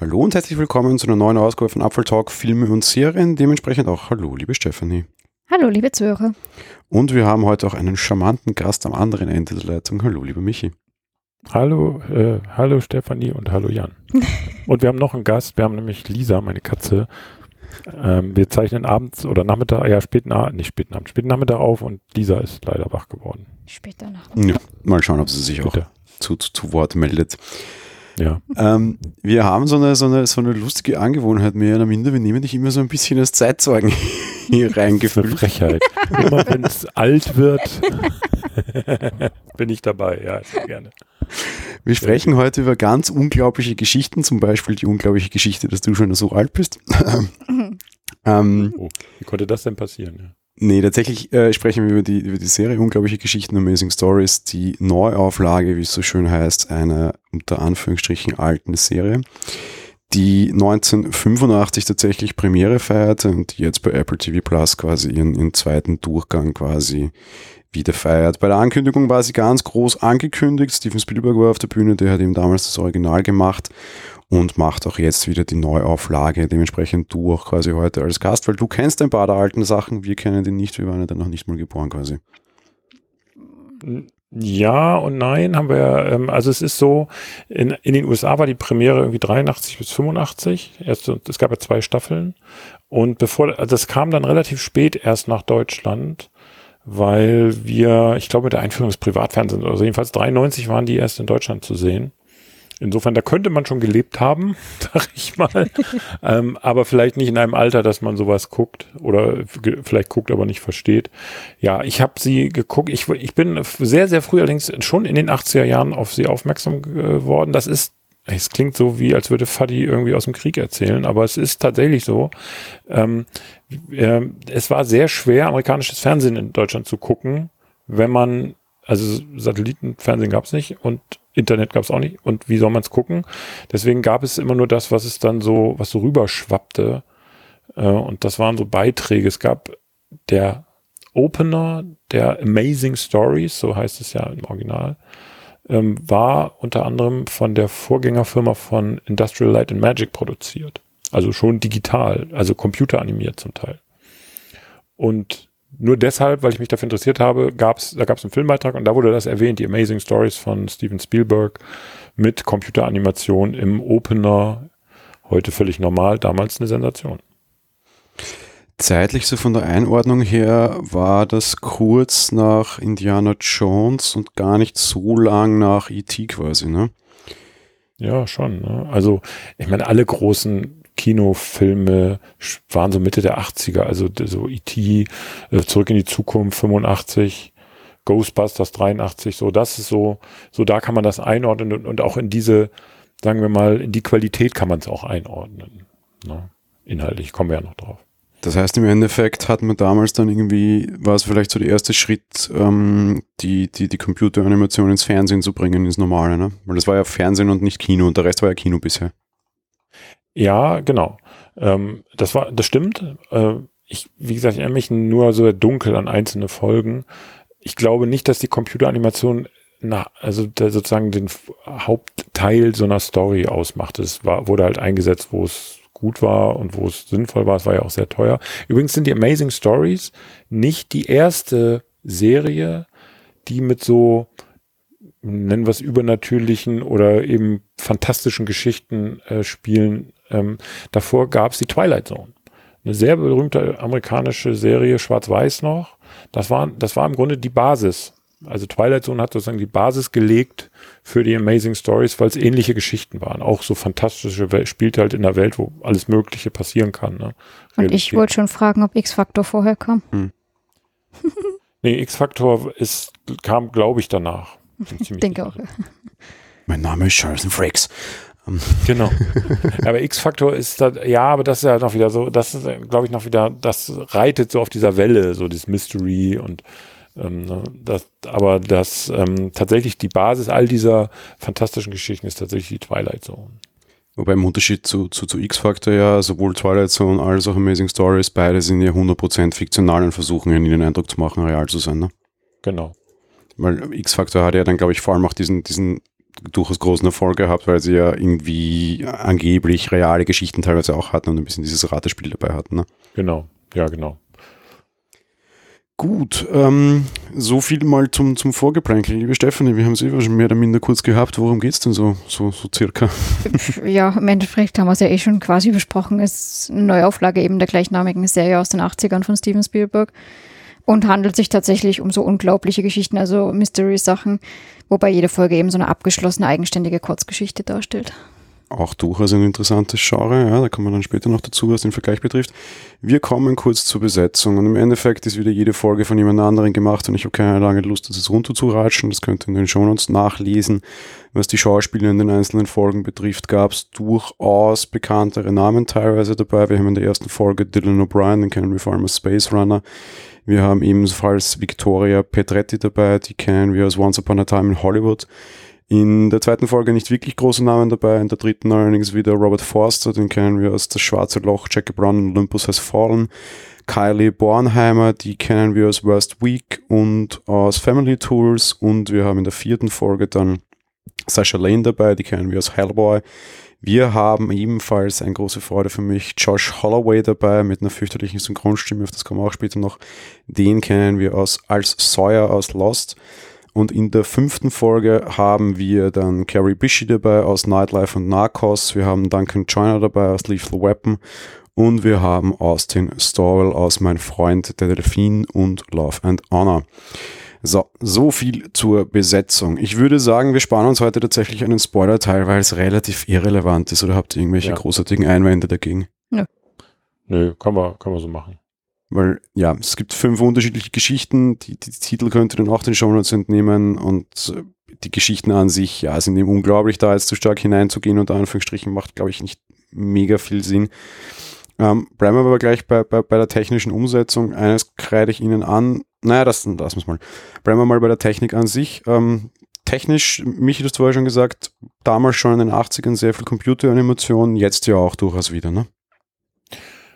Hallo und herzlich willkommen zu einer neuen Ausgabe von Apfel Talk Filme und Serien. Dementsprechend auch Hallo, liebe Stefanie. Hallo, liebe Zuhörer. Und wir haben heute auch einen charmanten Gast am anderen Ende der Leitung. Hallo, lieber Michi. Hallo, äh, hallo Stefanie und hallo Jan. und wir haben noch einen Gast, wir haben nämlich Lisa, meine Katze. Ähm, wir zeichnen abends oder Nachmittag, ja, späten Abend, nicht späten Abend, späten Nachmittag auf und Lisa ist leider wach geworden. Später Nachmittag. Ja, mal schauen, ob sie sich Bitte. auch zu, zu, zu Wort meldet. Ja. Ähm, wir haben so eine, so, eine, so eine lustige Angewohnheit, mehr oder minder. Wir nehmen dich immer so ein bisschen als Zeitzeugen hier Das ist eine reingefüllt. Frechheit. Immer wenn es alt wird, bin ich dabei, ja, sehr gerne. Wir sprechen heute über ganz unglaubliche Geschichten, zum Beispiel die unglaubliche Geschichte, dass du schon so alt bist. ähm, Oh, wie konnte das denn passieren? Nee, tatsächlich äh, sprechen wir über die, über die Serie. Unglaubliche Geschichten, Amazing Stories, die Neuauflage, wie es so schön heißt, einer unter Anführungsstrichen alten Serie, die 1985 tatsächlich Premiere feierte und die jetzt bei Apple TV Plus quasi ihren, ihren zweiten Durchgang quasi wieder feiert. Bei der Ankündigung war sie ganz groß angekündigt. Steven Spielberg war auf der Bühne, der hat eben damals das Original gemacht und macht auch jetzt wieder die Neuauflage. Dementsprechend du auch quasi heute als Gast, weil du kennst ein paar der alten Sachen, wir kennen die nicht, wir waren ja dann noch nicht mal geboren quasi. Ja und nein haben wir, ähm, also es ist so, in, in den USA war die Premiere irgendwie 83 bis 85, erst, es gab ja zwei Staffeln und bevor, also das kam dann relativ spät erst nach Deutschland, weil wir, ich glaube mit der Einführung des Privatfernsehens, also jedenfalls 93 waren die erst in Deutschland zu sehen. Insofern, da könnte man schon gelebt haben, sag ich mal. ähm, aber vielleicht nicht in einem Alter, dass man sowas guckt oder vielleicht guckt, aber nicht versteht. Ja, ich habe sie geguckt. Ich, ich bin sehr, sehr früh allerdings schon in den 80er Jahren auf sie aufmerksam geworden. Das ist, es klingt so wie, als würde Fadi irgendwie aus dem Krieg erzählen, aber es ist tatsächlich so. Ähm, äh, es war sehr schwer, amerikanisches Fernsehen in Deutschland zu gucken, wenn man, also Satellitenfernsehen gab es nicht und Internet gab es auch nicht. Und wie soll man es gucken? Deswegen gab es immer nur das, was es dann so, was so rüberschwappte. Äh, und das waren so Beiträge. Es gab der Opener der Amazing Stories, so heißt es ja im Original, ähm, war unter anderem von der Vorgängerfirma von Industrial Light and Magic produziert. Also schon digital, also computeranimiert zum Teil. Und nur deshalb, weil ich mich dafür interessiert habe, gab's, da gab es einen Filmbeitrag und da wurde das erwähnt, die Amazing Stories von Steven Spielberg mit Computeranimation im Opener, heute völlig normal, damals eine Sensation. Zeitlich so von der Einordnung her war das kurz nach Indiana Jones und gar nicht so lang nach E.T. quasi, ne? Ja, schon. Ne? Also, ich meine, alle großen Kinofilme waren so Mitte der 80er, also so E.T., äh, Zurück in die Zukunft 85, Ghostbusters 83, so das ist so, so da kann man das einordnen und, und auch in diese, sagen wir mal, in die Qualität kann man es auch einordnen. Ne? Inhaltlich kommen wir ja noch drauf. Das heißt, im Endeffekt hat man damals dann irgendwie, war es vielleicht so der erste Schritt, ähm, die, die, die Computeranimation ins Fernsehen zu bringen, ins Normale, ne? Weil das war ja Fernsehen und nicht Kino und der Rest war ja Kino bisher. Ja, genau. Ähm, das war, das stimmt. Äh, ich, wie gesagt, ich erinnere mich nur so dunkel an einzelne Folgen. Ich glaube nicht, dass die Computeranimation na, also sozusagen den Hauptteil so einer Story ausmacht. Es war, wurde halt eingesetzt, wo es gut war und wo es sinnvoll war. Es war ja auch sehr teuer. Übrigens sind die Amazing Stories nicht die erste Serie, die mit so nennen wir es übernatürlichen oder eben fantastischen Geschichten äh, spielen. Ähm, davor gab es die Twilight Zone. Eine sehr berühmte amerikanische Serie, schwarz-weiß noch. Das war, das war im Grunde die Basis. Also Twilight Zone hat sozusagen die Basis gelegt für die Amazing Stories, weil es ähnliche Geschichten waren. Auch so fantastische Welt, spielt halt in einer Welt, wo alles Mögliche passieren kann. Ne? Und ich wollte schon fragen, ob X-Factor vorher kam. Nee, X-Factor ist, kam, glaube ich, danach. Ich denke auch. Mein Name ist Jonathan Frakes. Genau. aber X-Faktor ist da, ja, aber das ist ja noch wieder so, das ist, glaube ich, noch wieder, das reitet so auf dieser Welle, so dieses Mystery und ähm, ne, das, aber das ähm, tatsächlich die Basis all dieser fantastischen Geschichten ist tatsächlich die Twilight Zone. Wobei im Unterschied zu, zu, zu X-Factor ja sowohl Twilight Zone als auch Amazing Stories, beide sind ja 100% fiktional und versuchen ihnen den Eindruck zu machen, real zu sein. Ne? Genau. Weil X-Factor hat ja dann, glaube ich, vor allem auch diesen, diesen durchaus großen Erfolg gehabt, weil sie ja irgendwie angeblich reale Geschichten teilweise auch hatten und ein bisschen dieses Ratespiel dabei hatten. Ne? Genau, ja, genau. Gut, ähm, so viel mal zum, zum Vorgeplänkel. Liebe Stefanie, wir haben es eh schon mehr oder minder kurz gehabt. Worum geht es denn so, so, so circa? Ja, im Endeffekt haben wir es ja eh schon quasi besprochen. Es ist eine Neuauflage eben der gleichnamigen Serie aus den 80ern von Steven Spielberg und handelt sich tatsächlich um so unglaubliche Geschichten, also Mystery-Sachen, wobei jede Folge eben so eine abgeschlossene, eigenständige Kurzgeschichte darstellt auch durchaus ein interessantes Genre, ja, da kommen wir dann später noch dazu, was den Vergleich betrifft. Wir kommen kurz zur Besetzung und im Endeffekt ist wieder jede Folge von jemand anderem gemacht und ich habe keine lange Lust, das jetzt runterzuratschen, das könnt ihr in den Shownotes nachlesen. Was die Schauspieler in den einzelnen Folgen betrifft, gab es durchaus bekanntere Namen teilweise dabei. Wir haben in der ersten Folge Dylan O'Brien, den kennen wir vor allem als Space Runner. Wir haben ebenfalls Victoria Petretti dabei, die kennen wir aus Once Upon a Time in Hollywood. In der zweiten Folge nicht wirklich große Namen dabei, in der dritten allerdings wieder Robert Forster, den kennen wir aus Das Schwarze Loch, Jackie Brown und Olympus Has Fallen. Kylie Bornheimer, die kennen wir aus Worst Week und aus Family Tools und wir haben in der vierten Folge dann Sasha Lane dabei, die kennen wir aus Hellboy. Wir haben ebenfalls eine große Freude für mich Josh Holloway dabei mit einer fürchterlichen Synchronstimme, auf das kommen wir auch später noch. Den kennen wir aus als Sawyer aus Lost. Und in der fünften Folge haben wir dann Carrie Bishy dabei aus Nightlife und Narcos. Wir haben Duncan Joyner dabei aus Lethal Weapon. Und wir haben Austin Storwell aus Mein Freund der Delfin und Love and Honor. So, so viel zur Besetzung. Ich würde sagen, wir sparen uns heute tatsächlich einen Spoiler-Teil, weil es relativ irrelevant ist. Oder habt ihr irgendwelche ja. großartigen Einwände dagegen? Nö. Nö, kann man, kann man so machen. Weil ja, es gibt fünf unterschiedliche Geschichten, die, die Titel könnt ihr dann auch den Shownotes entnehmen und äh, die Geschichten an sich, ja, sind eben unglaublich, da jetzt zu stark hineinzugehen, unter Anführungsstrichen, macht, glaube ich, nicht mega viel Sinn. Ähm, bleiben wir aber gleich bei, bei, bei der technischen Umsetzung. Eines kreide ich Ihnen an. Naja, das lassen wir mal. Bleiben wir mal bei der Technik an sich. Ähm, technisch, Michi, du hast vorher schon gesagt, damals schon in den 80ern sehr viel Computeranimation, jetzt ja auch durchaus wieder, ne?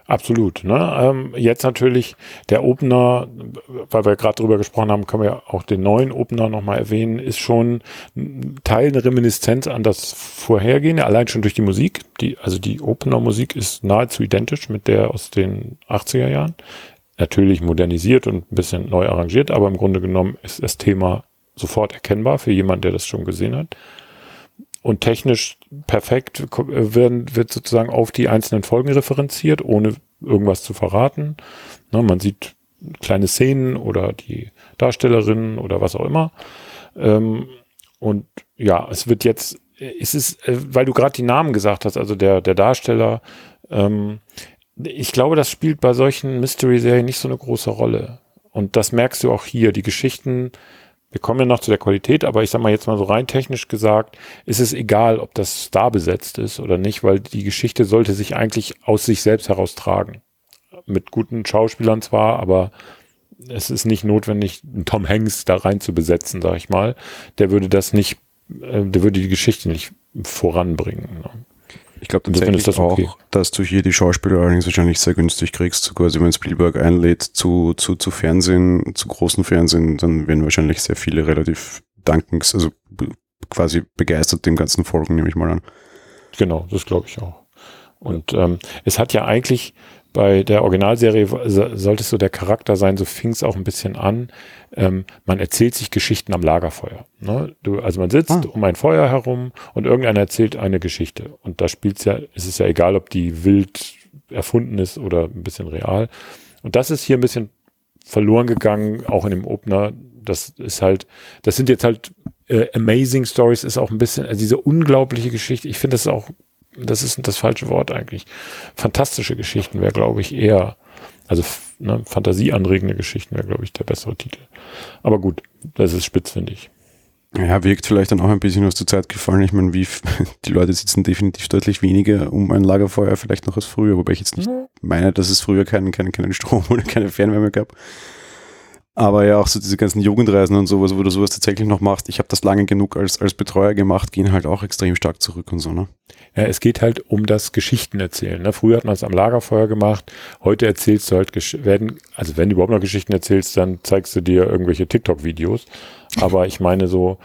Absolut. Ne? Ähm, jetzt natürlich der Opener, weil wir gerade drüber gesprochen haben, können wir auch den neuen Opener nochmal erwähnen, ist schon Teil eine Reminiszenz an das vorhergehende, allein schon durch die Musik. Die, also die Opener-Musik ist nahezu identisch mit der aus den 80er Jahren. Natürlich modernisiert und ein bisschen neu arrangiert, aber im Grunde genommen ist das Thema sofort erkennbar für jemanden, der das schon gesehen hat und technisch perfekt werden, wird sozusagen auf die einzelnen Folgen referenziert, ohne irgendwas zu verraten. Ne, man sieht kleine Szenen oder die Darstellerinnen oder was auch immer. Ähm, und ja, es wird jetzt, es ist, äh, weil du gerade die Namen gesagt hast, also der, der Darsteller, ähm, ich glaube, das spielt bei solchen Mystery-Serien nicht so eine große Rolle. Und das merkst du auch hier. Die Geschichten wir kommen ja noch zu der Qualität, aber ich sag mal jetzt mal so rein technisch gesagt, ist es egal, ob das Star besetzt ist oder nicht, weil die Geschichte sollte sich eigentlich aus sich selbst heraustragen. Mit guten Schauspielern zwar, aber es ist nicht notwendig, einen Tom Hanks da rein zu besetzen, sag ich mal. Der würde das nicht, äh, der würde die Geschichte nicht voranbringen. Ne? Ich glaube tatsächlich das okay. auch, dass du hier die Schauspieler allerdings wahrscheinlich sehr günstig kriegst. Sogar also wenn Spielberg einlädt zu, zu, zu Fernsehen, zu großen Fernsehen, dann werden wahrscheinlich sehr viele relativ dankens, also quasi begeistert dem ganzen folgen, nehme ich mal an. Genau, das glaube ich auch. Und ähm, es hat ja eigentlich bei der Originalserie sollte es so der Charakter sein, so fing es auch ein bisschen an. Ähm, man erzählt sich Geschichten am Lagerfeuer. Ne? Du, also man sitzt ah. um ein Feuer herum und irgendeiner erzählt eine Geschichte. Und da spielt ja, es ist ja egal, ob die wild erfunden ist oder ein bisschen real. Und das ist hier ein bisschen verloren gegangen, auch in dem Opener. Das ist halt, das sind jetzt halt äh, Amazing Stories, ist auch ein bisschen, also diese unglaubliche Geschichte. Ich finde das auch das ist das falsche Wort eigentlich. Fantastische Geschichten wäre, glaube ich, eher, also ne, fantasieanregende Geschichten wäre, glaube ich, der bessere Titel. Aber gut, das ist spitz, finde ich. Ja, wirkt vielleicht dann auch ein bisschen aus der Zeit gefallen. Ich meine, wie die Leute sitzen definitiv deutlich weniger um ein Lagerfeuer vielleicht noch als früher, wobei ich jetzt nicht meine, dass es früher keinen, keinen, keinen Strom oder keine Fernwärme gab. Aber ja, auch so diese ganzen Jugendreisen und sowas, wo du sowas tatsächlich noch machst. Ich habe das lange genug als, als Betreuer gemacht, gehen halt auch extrem stark zurück und so, ne? Ja, es geht halt um das Geschichten erzählen. Ne? Früher hat man es am Lagerfeuer gemacht. Heute erzählst du halt, werden, also wenn du überhaupt noch Geschichten erzählst, dann zeigst du dir irgendwelche TikTok-Videos. Aber ich meine so,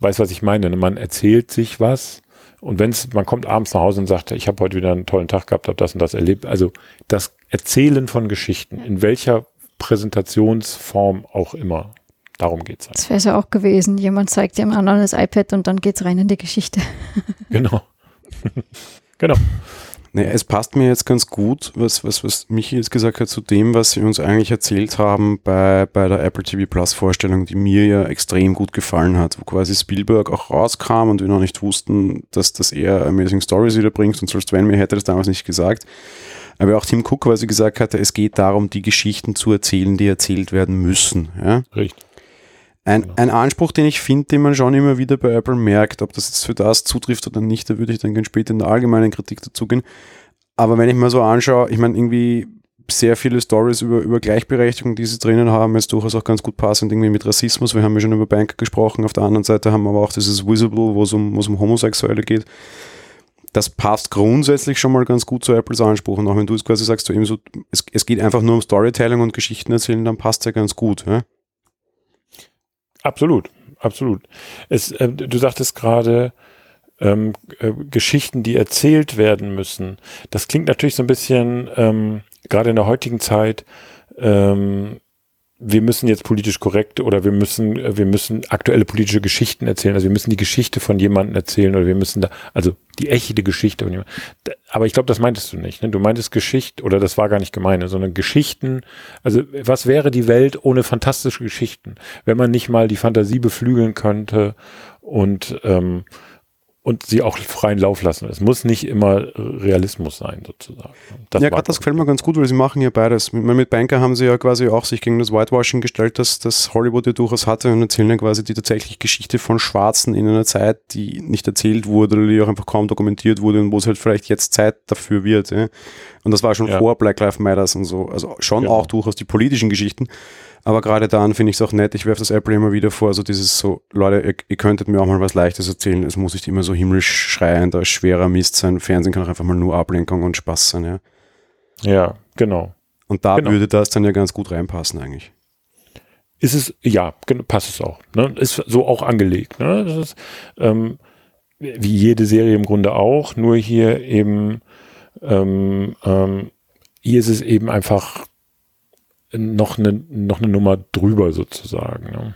weißt, was ich meine. Ne? Man erzählt sich was und wenn es, man kommt abends nach Hause und sagt, ich habe heute wieder einen tollen Tag gehabt, habe das und das erlebt. Also das Erzählen von Geschichten, in welcher Präsentationsform auch immer. Darum geht es. Halt. Das wäre es ja auch gewesen. Jemand zeigt dem anderen das iPad und dann geht es rein in die Geschichte. Genau. genau. Nee, es passt mir jetzt ganz gut, was, was, was Michi jetzt gesagt hat, zu dem, was sie uns eigentlich erzählt haben bei, bei der Apple TV Plus Vorstellung, die mir ja extrem gut gefallen hat, wo quasi Spielberg auch rauskam und wir noch nicht wussten, dass das eher Amazing Stories wieder bringt und selbst wenn mir hätte das damals nicht gesagt. Aber auch Tim Cook quasi gesagt hatte, es geht darum, die Geschichten zu erzählen, die erzählt werden müssen. Ja? Richtig. Ein, genau. ein Anspruch, den ich finde, den man schon immer wieder bei Apple merkt, ob das jetzt für das zutrifft oder nicht, da würde ich dann ganz später in der allgemeinen Kritik dazugehen. Aber wenn ich mir so anschaue, ich meine, irgendwie sehr viele Stories über, über Gleichberechtigung, die sie drinnen haben, ist durchaus auch ganz gut passend irgendwie mit Rassismus. Wir haben ja schon über Banker gesprochen. Auf der anderen Seite haben wir aber auch dieses Visible, wo es um, wo es um Homosexuelle geht. Das passt grundsätzlich schon mal ganz gut zu Apples Anspruch. Und auch wenn du es quasi sagst, du eben so, es, es geht einfach nur um Storytelling und Geschichten erzählen, dann passt ja ganz gut. Ja? Absolut, absolut. Es, äh, du sagtest gerade, ähm, äh, Geschichten, die erzählt werden müssen. Das klingt natürlich so ein bisschen, ähm, gerade in der heutigen Zeit, ähm, wir müssen jetzt politisch korrekt oder wir müssen, äh, wir müssen aktuelle politische Geschichten erzählen. Also wir müssen die Geschichte von jemandem erzählen oder wir müssen da, also die echte Geschichte von jemandem. Aber ich glaube, das meintest du nicht. Ne? Du meintest Geschichte, oder das war gar nicht gemeint, sondern Geschichten. Also was wäre die Welt ohne fantastische Geschichten, wenn man nicht mal die Fantasie beflügeln könnte und ähm, und sie auch freien Lauf lassen. Es muss nicht immer Realismus sein, sozusagen. Das ja, gerade das gefällt mir ganz gut, weil sie machen ja beides. Mit, mit Banker haben sie ja quasi auch sich gegen das Whitewashing gestellt, das, das Hollywood ja durchaus hatte und erzählen ja quasi die tatsächliche Geschichte von Schwarzen in einer Zeit, die nicht erzählt wurde oder die auch einfach kaum dokumentiert wurde und wo es halt vielleicht jetzt Zeit dafür wird. Ja. Und das war schon ja. vor Black Lives Matters und so. Also schon ja. auch durchaus die politischen Geschichten. Aber gerade dann finde ich es auch nett, ich werfe das Apple immer wieder vor, so dieses so, Leute, ihr, ihr, könntet mir auch mal was Leichtes erzählen, es muss nicht immer so himmlisch schreiender, schwerer Mist sein. Fernsehen kann auch einfach mal nur Ablenkung und Spaß sein, ja. Ja, genau. Und da genau. würde das dann ja ganz gut reinpassen eigentlich. Ist es, ja, passt es auch. Ne? Ist so auch angelegt. Ne? Das ist, ähm, wie jede Serie im Grunde auch, nur hier eben, ähm, ähm, hier ist es eben einfach noch eine, noch eine Nummer drüber sozusagen. Ne?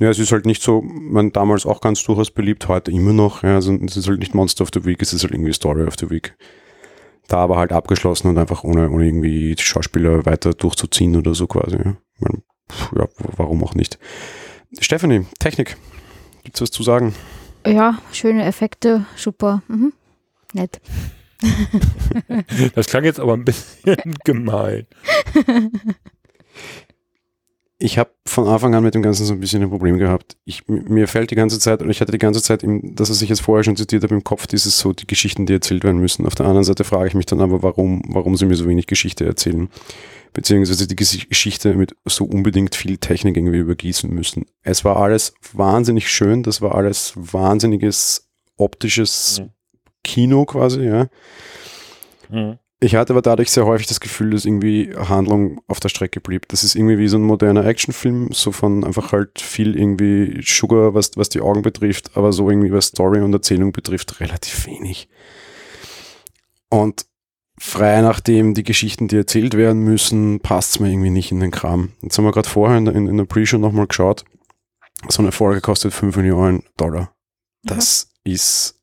Ja, es ist halt nicht so, man damals auch ganz durchaus beliebt, heute immer noch. Ja, also es ist halt nicht Monster of the Week, es ist halt irgendwie Story of the Week. Da aber halt abgeschlossen und einfach ohne, ohne irgendwie die Schauspieler weiter durchzuziehen oder so quasi. Ja, meine, ja warum auch nicht. Stephanie, Technik. Gibt's was zu sagen? Ja, schöne Effekte, super. Mhm. Nett. das klang jetzt aber ein bisschen gemein. Ich habe von Anfang an mit dem Ganzen so ein bisschen ein Problem gehabt. Ich, mir fällt die ganze Zeit, und ich hatte die ganze Zeit, im, dass es sich jetzt vorher schon zitiert habe, im Kopf dieses so die Geschichten, die erzählt werden müssen. Auf der anderen Seite frage ich mich dann aber, warum, warum sie mir so wenig Geschichte erzählen. Beziehungsweise die Geschichte mit so unbedingt viel Technik irgendwie übergießen müssen. Es war alles wahnsinnig schön, das war alles wahnsinniges optisches mhm. Kino quasi, ja. Mhm. Ich hatte aber dadurch sehr häufig das Gefühl, dass irgendwie Handlung auf der Strecke blieb. Das ist irgendwie wie so ein moderner Actionfilm, so von einfach halt viel irgendwie Sugar, was, was die Augen betrifft, aber so irgendwie was Story und Erzählung betrifft, relativ wenig. Und frei nachdem die Geschichten, die erzählt werden müssen, passt es mir irgendwie nicht in den Kram. Jetzt haben wir gerade vorher in, in, in der Pre-Show nochmal geschaut. So eine Folge kostet 5 Millionen Dollar. Das mhm. ist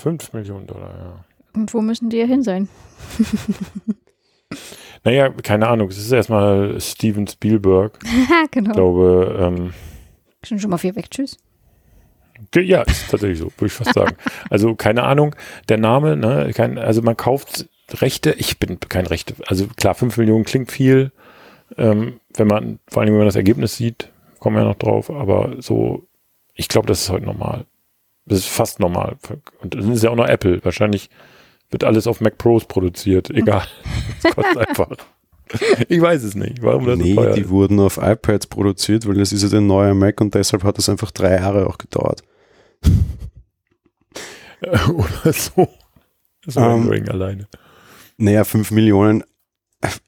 5 Millionen Dollar, ja. Und wo müssen die ja hin sein? naja, keine Ahnung. Es ist erstmal Steven Spielberg. genau. Ich glaube, ähm, schon schon mal viel weg. Tschüss. Ja, ist tatsächlich so, würde ich fast sagen. Also keine Ahnung, der Name, ne, kein, also man kauft Rechte, ich bin kein Rechte, also klar, 5 Millionen klingt viel, ähm, wenn man, vor allem wenn man das Ergebnis sieht, kommen wir ja noch drauf, aber so, ich glaube, das ist heute normal. Das ist fast normal. Und das ist ja auch noch Apple. Wahrscheinlich wird alles auf Mac Pros produziert. Egal. Das kostet einfach. Ich weiß es nicht, warum das nee, so die ist. wurden auf iPads produziert, weil das ist ja der neue Mac und deshalb hat das einfach drei Jahre auch gedauert. Oder so. So um, ähm, alleine. Naja, 5 Millionen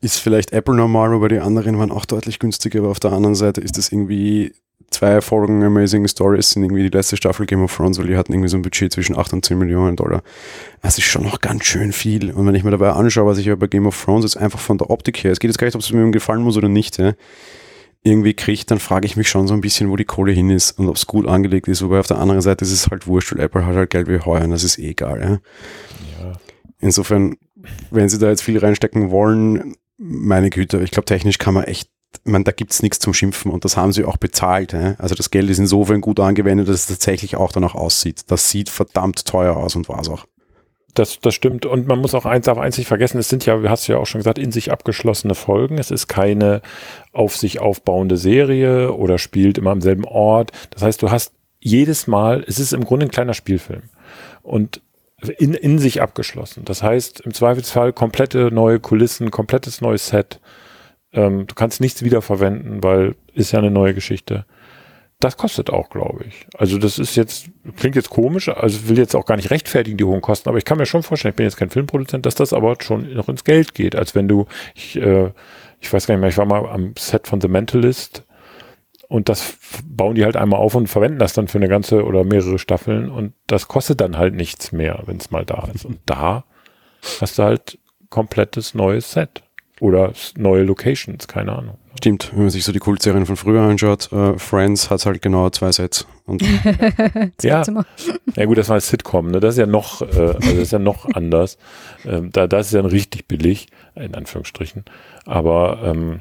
ist vielleicht Apple normal, aber die anderen waren auch deutlich günstiger, aber auf der anderen Seite ist das irgendwie zwei Folgen Amazing Stories sind irgendwie die letzte Staffel Game of Thrones, weil die hatten irgendwie so ein Budget zwischen 8 und 10 Millionen Dollar. Das ist schon noch ganz schön viel. Und wenn ich mir dabei anschaue, was ich bei Game of Thrones jetzt einfach von der Optik her, es geht jetzt gar nicht, ob es mir gefallen muss oder nicht, ja, irgendwie kriegt, dann frage ich mich schon so ein bisschen, wo die Kohle hin ist und ob es gut angelegt ist. Wobei auf der anderen Seite ist es halt wurscht, weil Apple hat halt Geld wie heuer und das ist eh egal. Ja. ja. Insofern, wenn sie da jetzt viel reinstecken wollen, meine Güte, ich glaube, technisch kann man echt man, da gibt's nichts zum Schimpfen und das haben sie auch bezahlt. Also das Geld ist insofern gut angewendet, dass es tatsächlich auch danach aussieht. Das sieht verdammt teuer aus und war es auch. Das, das stimmt. Und man muss auch eins auf eins nicht vergessen, es sind ja, hast du ja auch schon gesagt, in sich abgeschlossene Folgen. Es ist keine auf sich aufbauende Serie oder spielt immer am selben Ort. Das heißt, du hast jedes Mal, es ist im Grunde ein kleiner Spielfilm. Und in, in sich abgeschlossen. Das heißt, im Zweifelsfall komplette neue Kulissen, komplettes neues Set ähm, du kannst nichts wiederverwenden, weil ist ja eine neue Geschichte. Das kostet auch, glaube ich. Also das ist jetzt, klingt jetzt komisch, also will jetzt auch gar nicht rechtfertigen, die hohen Kosten, aber ich kann mir schon vorstellen, ich bin jetzt kein Filmproduzent, dass das aber schon noch ins Geld geht, als wenn du, ich, äh, ich weiß gar nicht mehr, ich war mal am Set von The Mentalist und das bauen die halt einmal auf und verwenden das dann für eine ganze oder mehrere Staffeln und das kostet dann halt nichts mehr, wenn es mal da ist. Und da hast du halt komplettes neues Set. Oder neue Locations, keine Ahnung. Stimmt, wenn man sich so die Kultserien von früher anschaut, äh, Friends hat halt genau zwei Sets. Und ja. ja gut, das war ein Sitcom, ne? das ist ja noch, äh, also das ist ja noch anders. Ähm, da, das ist ja richtig billig, in Anführungsstrichen. Aber ähm,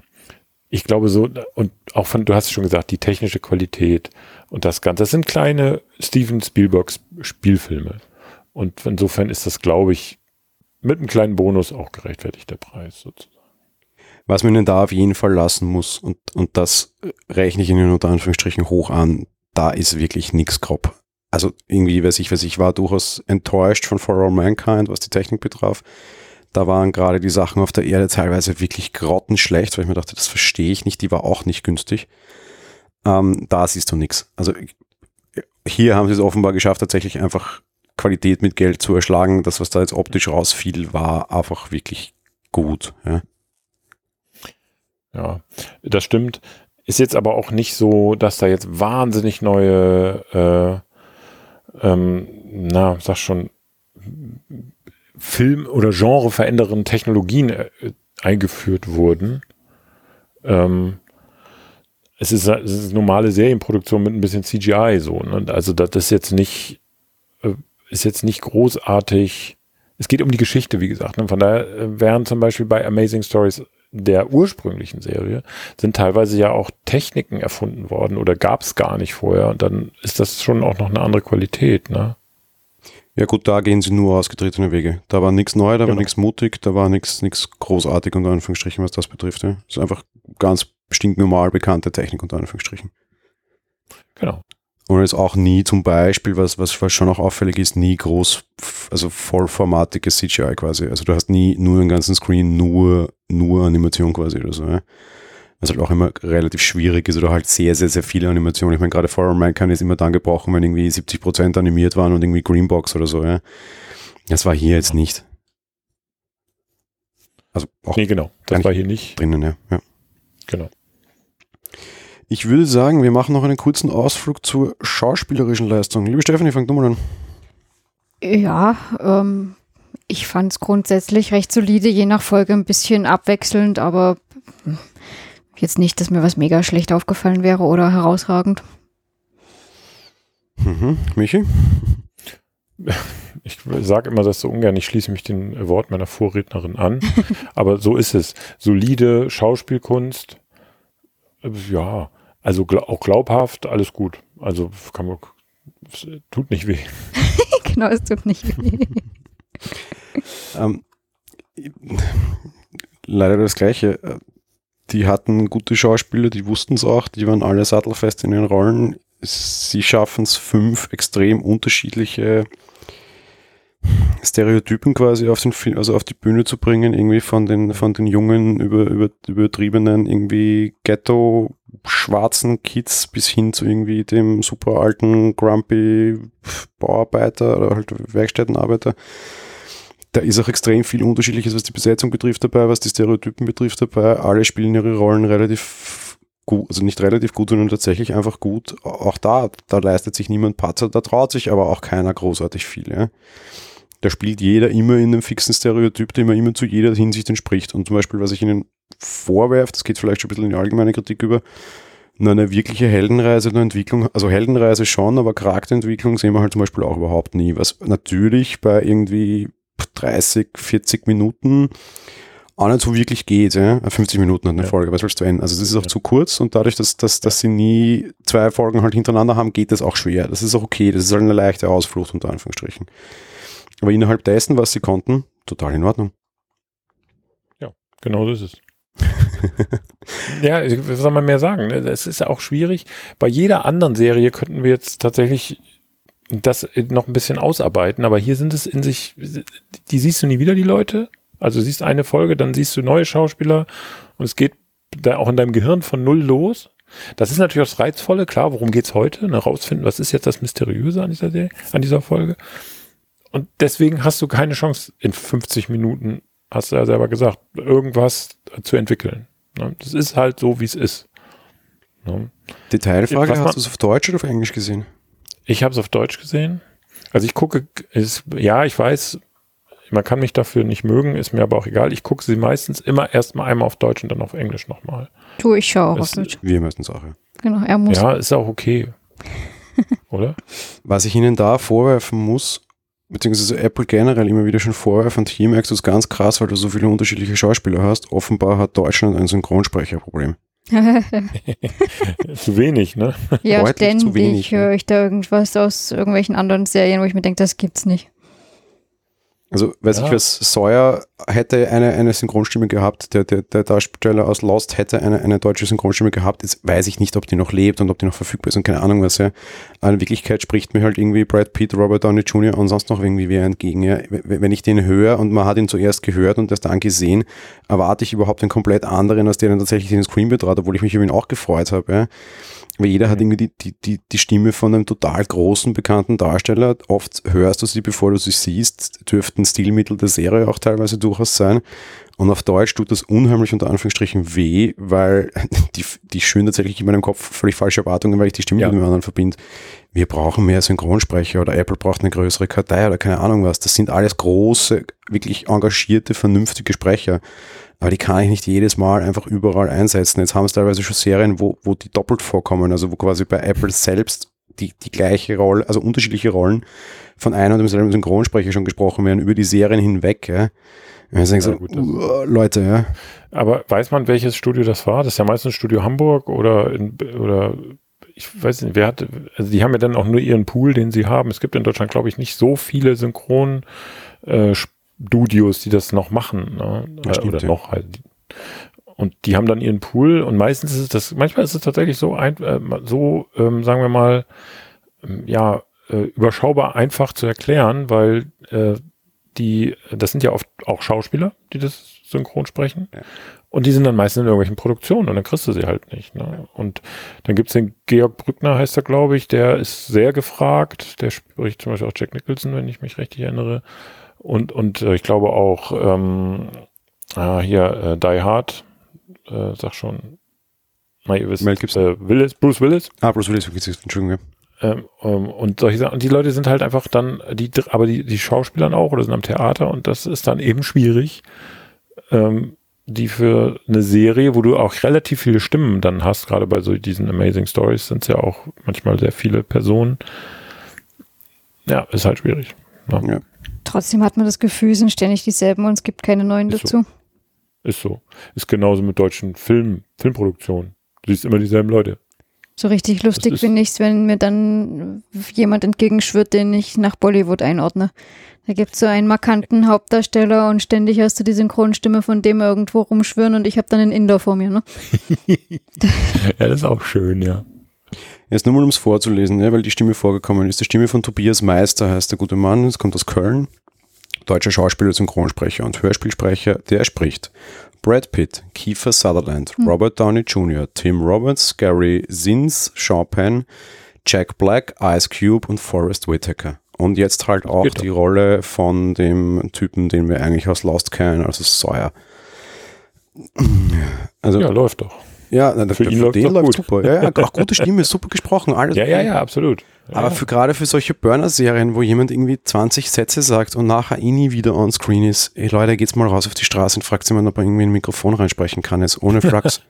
ich glaube so, und auch von, du hast schon gesagt, die technische Qualität und das Ganze, das sind kleine Steven Spielberg Spielfilme. Und insofern ist das, glaube ich, mit einem kleinen Bonus auch gerechtfertigt, der Preis sozusagen. Was man ihnen da auf jeden Fall lassen muss, und, und das rechne ich ihnen unter Anführungsstrichen hoch an, da ist wirklich nichts grob. Also irgendwie, weiß ich, weiß ich, war durchaus enttäuscht von For All Mankind, was die Technik betraf. Da waren gerade die Sachen auf der Erde teilweise wirklich grottenschlecht, weil ich mir dachte, das verstehe ich nicht, die war auch nicht günstig. Ähm, da siehst du nichts. Also hier haben sie es offenbar geschafft, tatsächlich einfach Qualität mit Geld zu erschlagen. Das, was da jetzt optisch rausfiel, war einfach wirklich gut. Ja. Ja, das stimmt. Ist jetzt aber auch nicht so, dass da jetzt wahnsinnig neue, äh, ähm, na, sag schon, Film- oder Genre verändernden Technologien äh, eingeführt wurden. Ähm, es ist, es ist normale Serienproduktion mit ein bisschen CGI so. Ne? Also das ist jetzt nicht, äh, ist jetzt nicht großartig. Es geht um die Geschichte, wie gesagt. Ne? Von daher äh, wären zum Beispiel bei Amazing Stories der ursprünglichen Serie sind teilweise ja auch Techniken erfunden worden oder gab es gar nicht vorher. Und dann ist das schon auch noch eine andere Qualität, ne? Ja gut, da gehen sie nur ausgetretene Wege. Da war nichts neu, da genau. war nichts mutig, da war nichts nichts großartig unter Anführungsstrichen, was das betrifft. Ja. Das ist einfach ganz stinknormal bekannte Technik unter Anführungsstrichen. Genau. Und jetzt auch nie zum Beispiel, was, was, was schon auch auffällig ist, nie groß, also vollformatiges CGI quasi. Also du hast nie nur einen ganzen Screen, nur, nur Animation quasi oder so. Ja? Was halt auch immer relativ schwierig ist oder halt sehr, sehr, sehr viele Animationen. Ich meine, gerade For All Mankind ist immer dann gebrochen, wenn irgendwie 70% animiert waren und irgendwie Greenbox oder so. Ja? Das war hier jetzt nicht. Also auch nee, genau. Das war hier nicht. Drinnen, ja. ja. Genau. Ich würde sagen, wir machen noch einen kurzen Ausflug zur schauspielerischen Leistung. Liebe Stefanie, fang du mal an. Ja, ähm, ich fand es grundsätzlich recht solide, je nach Folge ein bisschen abwechselnd, aber jetzt nicht, dass mir was mega schlecht aufgefallen wäre oder herausragend. Mhm. Michi? Ich sage immer das so ungern, ich schließe mich dem Wort meiner Vorrednerin an, aber so ist es. Solide Schauspielkunst, ja, also gl auch glaubhaft, alles gut. Also kann man, tut nicht weh. genau, es tut nicht weh. ähm, leider das Gleiche. Die hatten gute Schauspieler, die wussten es auch, die waren alle sattelfest in ihren Rollen. Sie schaffen es, fünf extrem unterschiedliche Stereotypen quasi auf den also auf die Bühne zu bringen, irgendwie von den, von den jungen, über, über, übertriebenen, irgendwie Ghetto, schwarzen Kids bis hin zu irgendwie dem super alten, grumpy Bauarbeiter oder halt Werkstättenarbeiter. Da ist auch extrem viel Unterschiedliches, was die Besetzung betrifft dabei, was die Stereotypen betrifft dabei. Alle spielen ihre Rollen relativ gut, also nicht relativ gut, sondern tatsächlich einfach gut. Auch da, da leistet sich niemand Patzer, da traut sich aber auch keiner großartig viel. Ja. Da spielt jeder immer in einem fixen Stereotyp, der immer, immer zu jeder Hinsicht entspricht. Und zum Beispiel, was ich Ihnen vorwerfe, das geht vielleicht schon ein bisschen in die allgemeine Kritik über, nur eine wirkliche Heldenreise der Entwicklung, also Heldenreise schon, aber Charakterentwicklung sehen wir halt zum Beispiel auch überhaupt nie. Was natürlich bei irgendwie 30, 40 Minuten auch nicht so wirklich geht. Ja? 50 Minuten hat eine ja. Folge, was willst du enden? Also das ist auch ja. zu kurz und dadurch, dass, dass, dass sie nie zwei Folgen halt hintereinander haben, geht das auch schwer. Das ist auch okay, das ist halt eine leichte Ausflucht unter Anführungsstrichen. Aber innerhalb dessen, was sie konnten, total in Ordnung. Ja, genau so ist es. ja, was soll man mehr sagen? Ne? Es ist ja auch schwierig. Bei jeder anderen Serie könnten wir jetzt tatsächlich das noch ein bisschen ausarbeiten, aber hier sind es in sich, die siehst du nie wieder, die Leute. Also siehst eine Folge, dann siehst du neue Schauspieler und es geht da auch in deinem Gehirn von null los. Das ist natürlich das Reizvolle, klar, worum geht's heute? Ne, rausfinden, was ist jetzt das Mysteriöse an dieser, an dieser Folge. Und deswegen hast du keine Chance, in 50 Minuten, hast du ja selber gesagt, irgendwas zu entwickeln. Ne? Das ist halt so, wie es ist. Ne? Detailfrage, hast du es auf Deutsch oder auf Englisch gesehen? Ich habe es auf Deutsch gesehen. Also ich gucke, ist, ja, ich weiß, man kann mich dafür nicht mögen, ist mir aber auch egal. Ich gucke sie meistens immer erstmal einmal auf Deutsch und dann auf Englisch nochmal. Tu, ich schaue auch auf Deutsch. Wir meistens auch, ja. Genau, er muss. Ja, ist auch okay. Oder? Was ich Ihnen da vorwerfen muss, beziehungsweise Apple generell immer wieder schon vorwerfen, und hier merkst du es ganz krass, weil du so viele unterschiedliche Schauspieler hast. Offenbar hat Deutschland ein Synchronsprecherproblem. zu wenig, ne? Ja, Deutlich ständig höre ich da irgendwas aus irgendwelchen anderen Serien, wo ich mir denke, das gibt's nicht. Also weiß ja. ich was, Sawyer hätte eine, eine Synchronstimme gehabt, der, der, der Darsteller aus Lost hätte eine, eine deutsche Synchronstimme gehabt. Jetzt weiß ich nicht, ob die noch lebt und ob die noch verfügbar ist und keine Ahnung was. Ja. Aber in Wirklichkeit spricht mir halt irgendwie Brad Pitt, Robert Downey Jr. und sonst noch irgendwie wer entgegen. Ja. Wenn ich den höre und man hat ihn zuerst gehört und erst dann gesehen, erwarte ich überhaupt einen komplett anderen, als der dann tatsächlich den Screen betrat, obwohl ich mich über ihn auch gefreut habe. Ja. Weil jeder hat irgendwie die, die, die, die Stimme von einem total großen, bekannten Darsteller. Oft hörst du sie, bevor du sie siehst. Dürften Stilmittel der Serie auch teilweise durchaus sein. Und auf Deutsch tut das unheimlich unter Anführungsstrichen weh, weil die, die schön tatsächlich in meinem Kopf völlig falsche Erwartungen, weil ich die Stimme ja. mit dem anderen verbinde. Wir brauchen mehr Synchronsprecher oder Apple braucht eine größere Kartei oder keine Ahnung was. Das sind alles große, wirklich engagierte, vernünftige Sprecher. Aber die kann ich nicht jedes Mal einfach überall einsetzen. Jetzt haben es teilweise schon Serien, wo, wo die doppelt vorkommen, also wo quasi bei Apple selbst die, die gleiche Rolle, also unterschiedliche Rollen von einem und demselben Synchronsprecher schon gesprochen werden, über die Serien hinweg. Ja. Ja, ja, so, gut, uh, Leute, ja. Aber weiß man, welches Studio das war? Das ist ja meistens Studio Hamburg oder in, oder ich weiß nicht, wer hat, also die haben ja dann auch nur ihren Pool, den sie haben. Es gibt in Deutschland, glaube ich, nicht so viele Synchron äh, die das noch machen. Ne? Ja, stimmt, Oder ja. noch halt. Und die haben dann ihren Pool und meistens ist es das, manchmal ist es tatsächlich so, ein, äh, so ähm, sagen wir mal, ähm, ja, äh, überschaubar einfach zu erklären, weil äh, die, das sind ja oft auch Schauspieler, die das synchron sprechen. Ja. Und die sind dann meistens in irgendwelchen Produktionen und dann kriegst du sie halt nicht. Ne? Und dann gibt's den Georg Brückner, heißt er, glaube ich, der ist sehr gefragt. Der spricht zum Beispiel auch Jack Nicholson, wenn ich mich richtig erinnere. Und, und äh, ich glaube auch ähm, ah, hier äh, Die Hard, äh, sag schon, na, ihr wisst, Mel Äh, Willis, Bruce Willis. Ah, Bruce Willis, Entschuldigung. Ähm, ähm, und solche Sachen. Und die Leute sind halt einfach dann, die, aber die, die Schauspieler auch oder sind am Theater und das ist dann eben schwierig, ähm, die für eine Serie, wo du auch relativ viele Stimmen dann hast, gerade bei so diesen Amazing Stories sind es ja auch manchmal sehr viele Personen. Ja, ist halt schwierig. Ja. ja. Trotzdem hat man das Gefühl, sind ständig dieselben und es gibt keine neuen ist dazu. So. Ist so. Ist genauso mit deutschen Film, Filmproduktionen. Du siehst immer dieselben Leute. So richtig lustig finde ich es, wenn mir dann jemand entgegenschwirrt, den ich nach Bollywood einordne. Da gibt es so einen markanten Hauptdarsteller und ständig hast du die Synchronstimme von dem irgendwo rumschwirren und ich habe dann einen Inder vor mir. Ne? ja, das ist auch schön, ja. Jetzt nur mal, um es vorzulesen, ja, weil die Stimme vorgekommen ist. Die Stimme von Tobias Meister heißt der gute Mann, es kommt aus Köln. Deutscher Schauspieler, Synchronsprecher und Hörspielsprecher, der spricht Brad Pitt, Kiefer Sutherland, hm. Robert Downey Jr., Tim Roberts, Gary Sins, Sean Penn, Jack Black, Ice Cube und Forrest Whitaker. Und jetzt halt auch Geht die. Rolle von dem Typen, den wir eigentlich aus Lost kennen, also Sawyer. Also, ja, läuft doch. Ja, na, Für für, ihn läuft gut. super. Ja, ja, auch gute Stimme, super gesprochen, alles. Ja, ja, ja, absolut. Aber ja. für gerade für solche Burner-Serien, wo jemand irgendwie 20 Sätze sagt und nachher eh nie wieder on screen ist, ey Leute, geht's mal raus auf die Straße und fragt jemand, ob er irgendwie ein Mikrofon reinsprechen kann, jetzt ohne Flachs.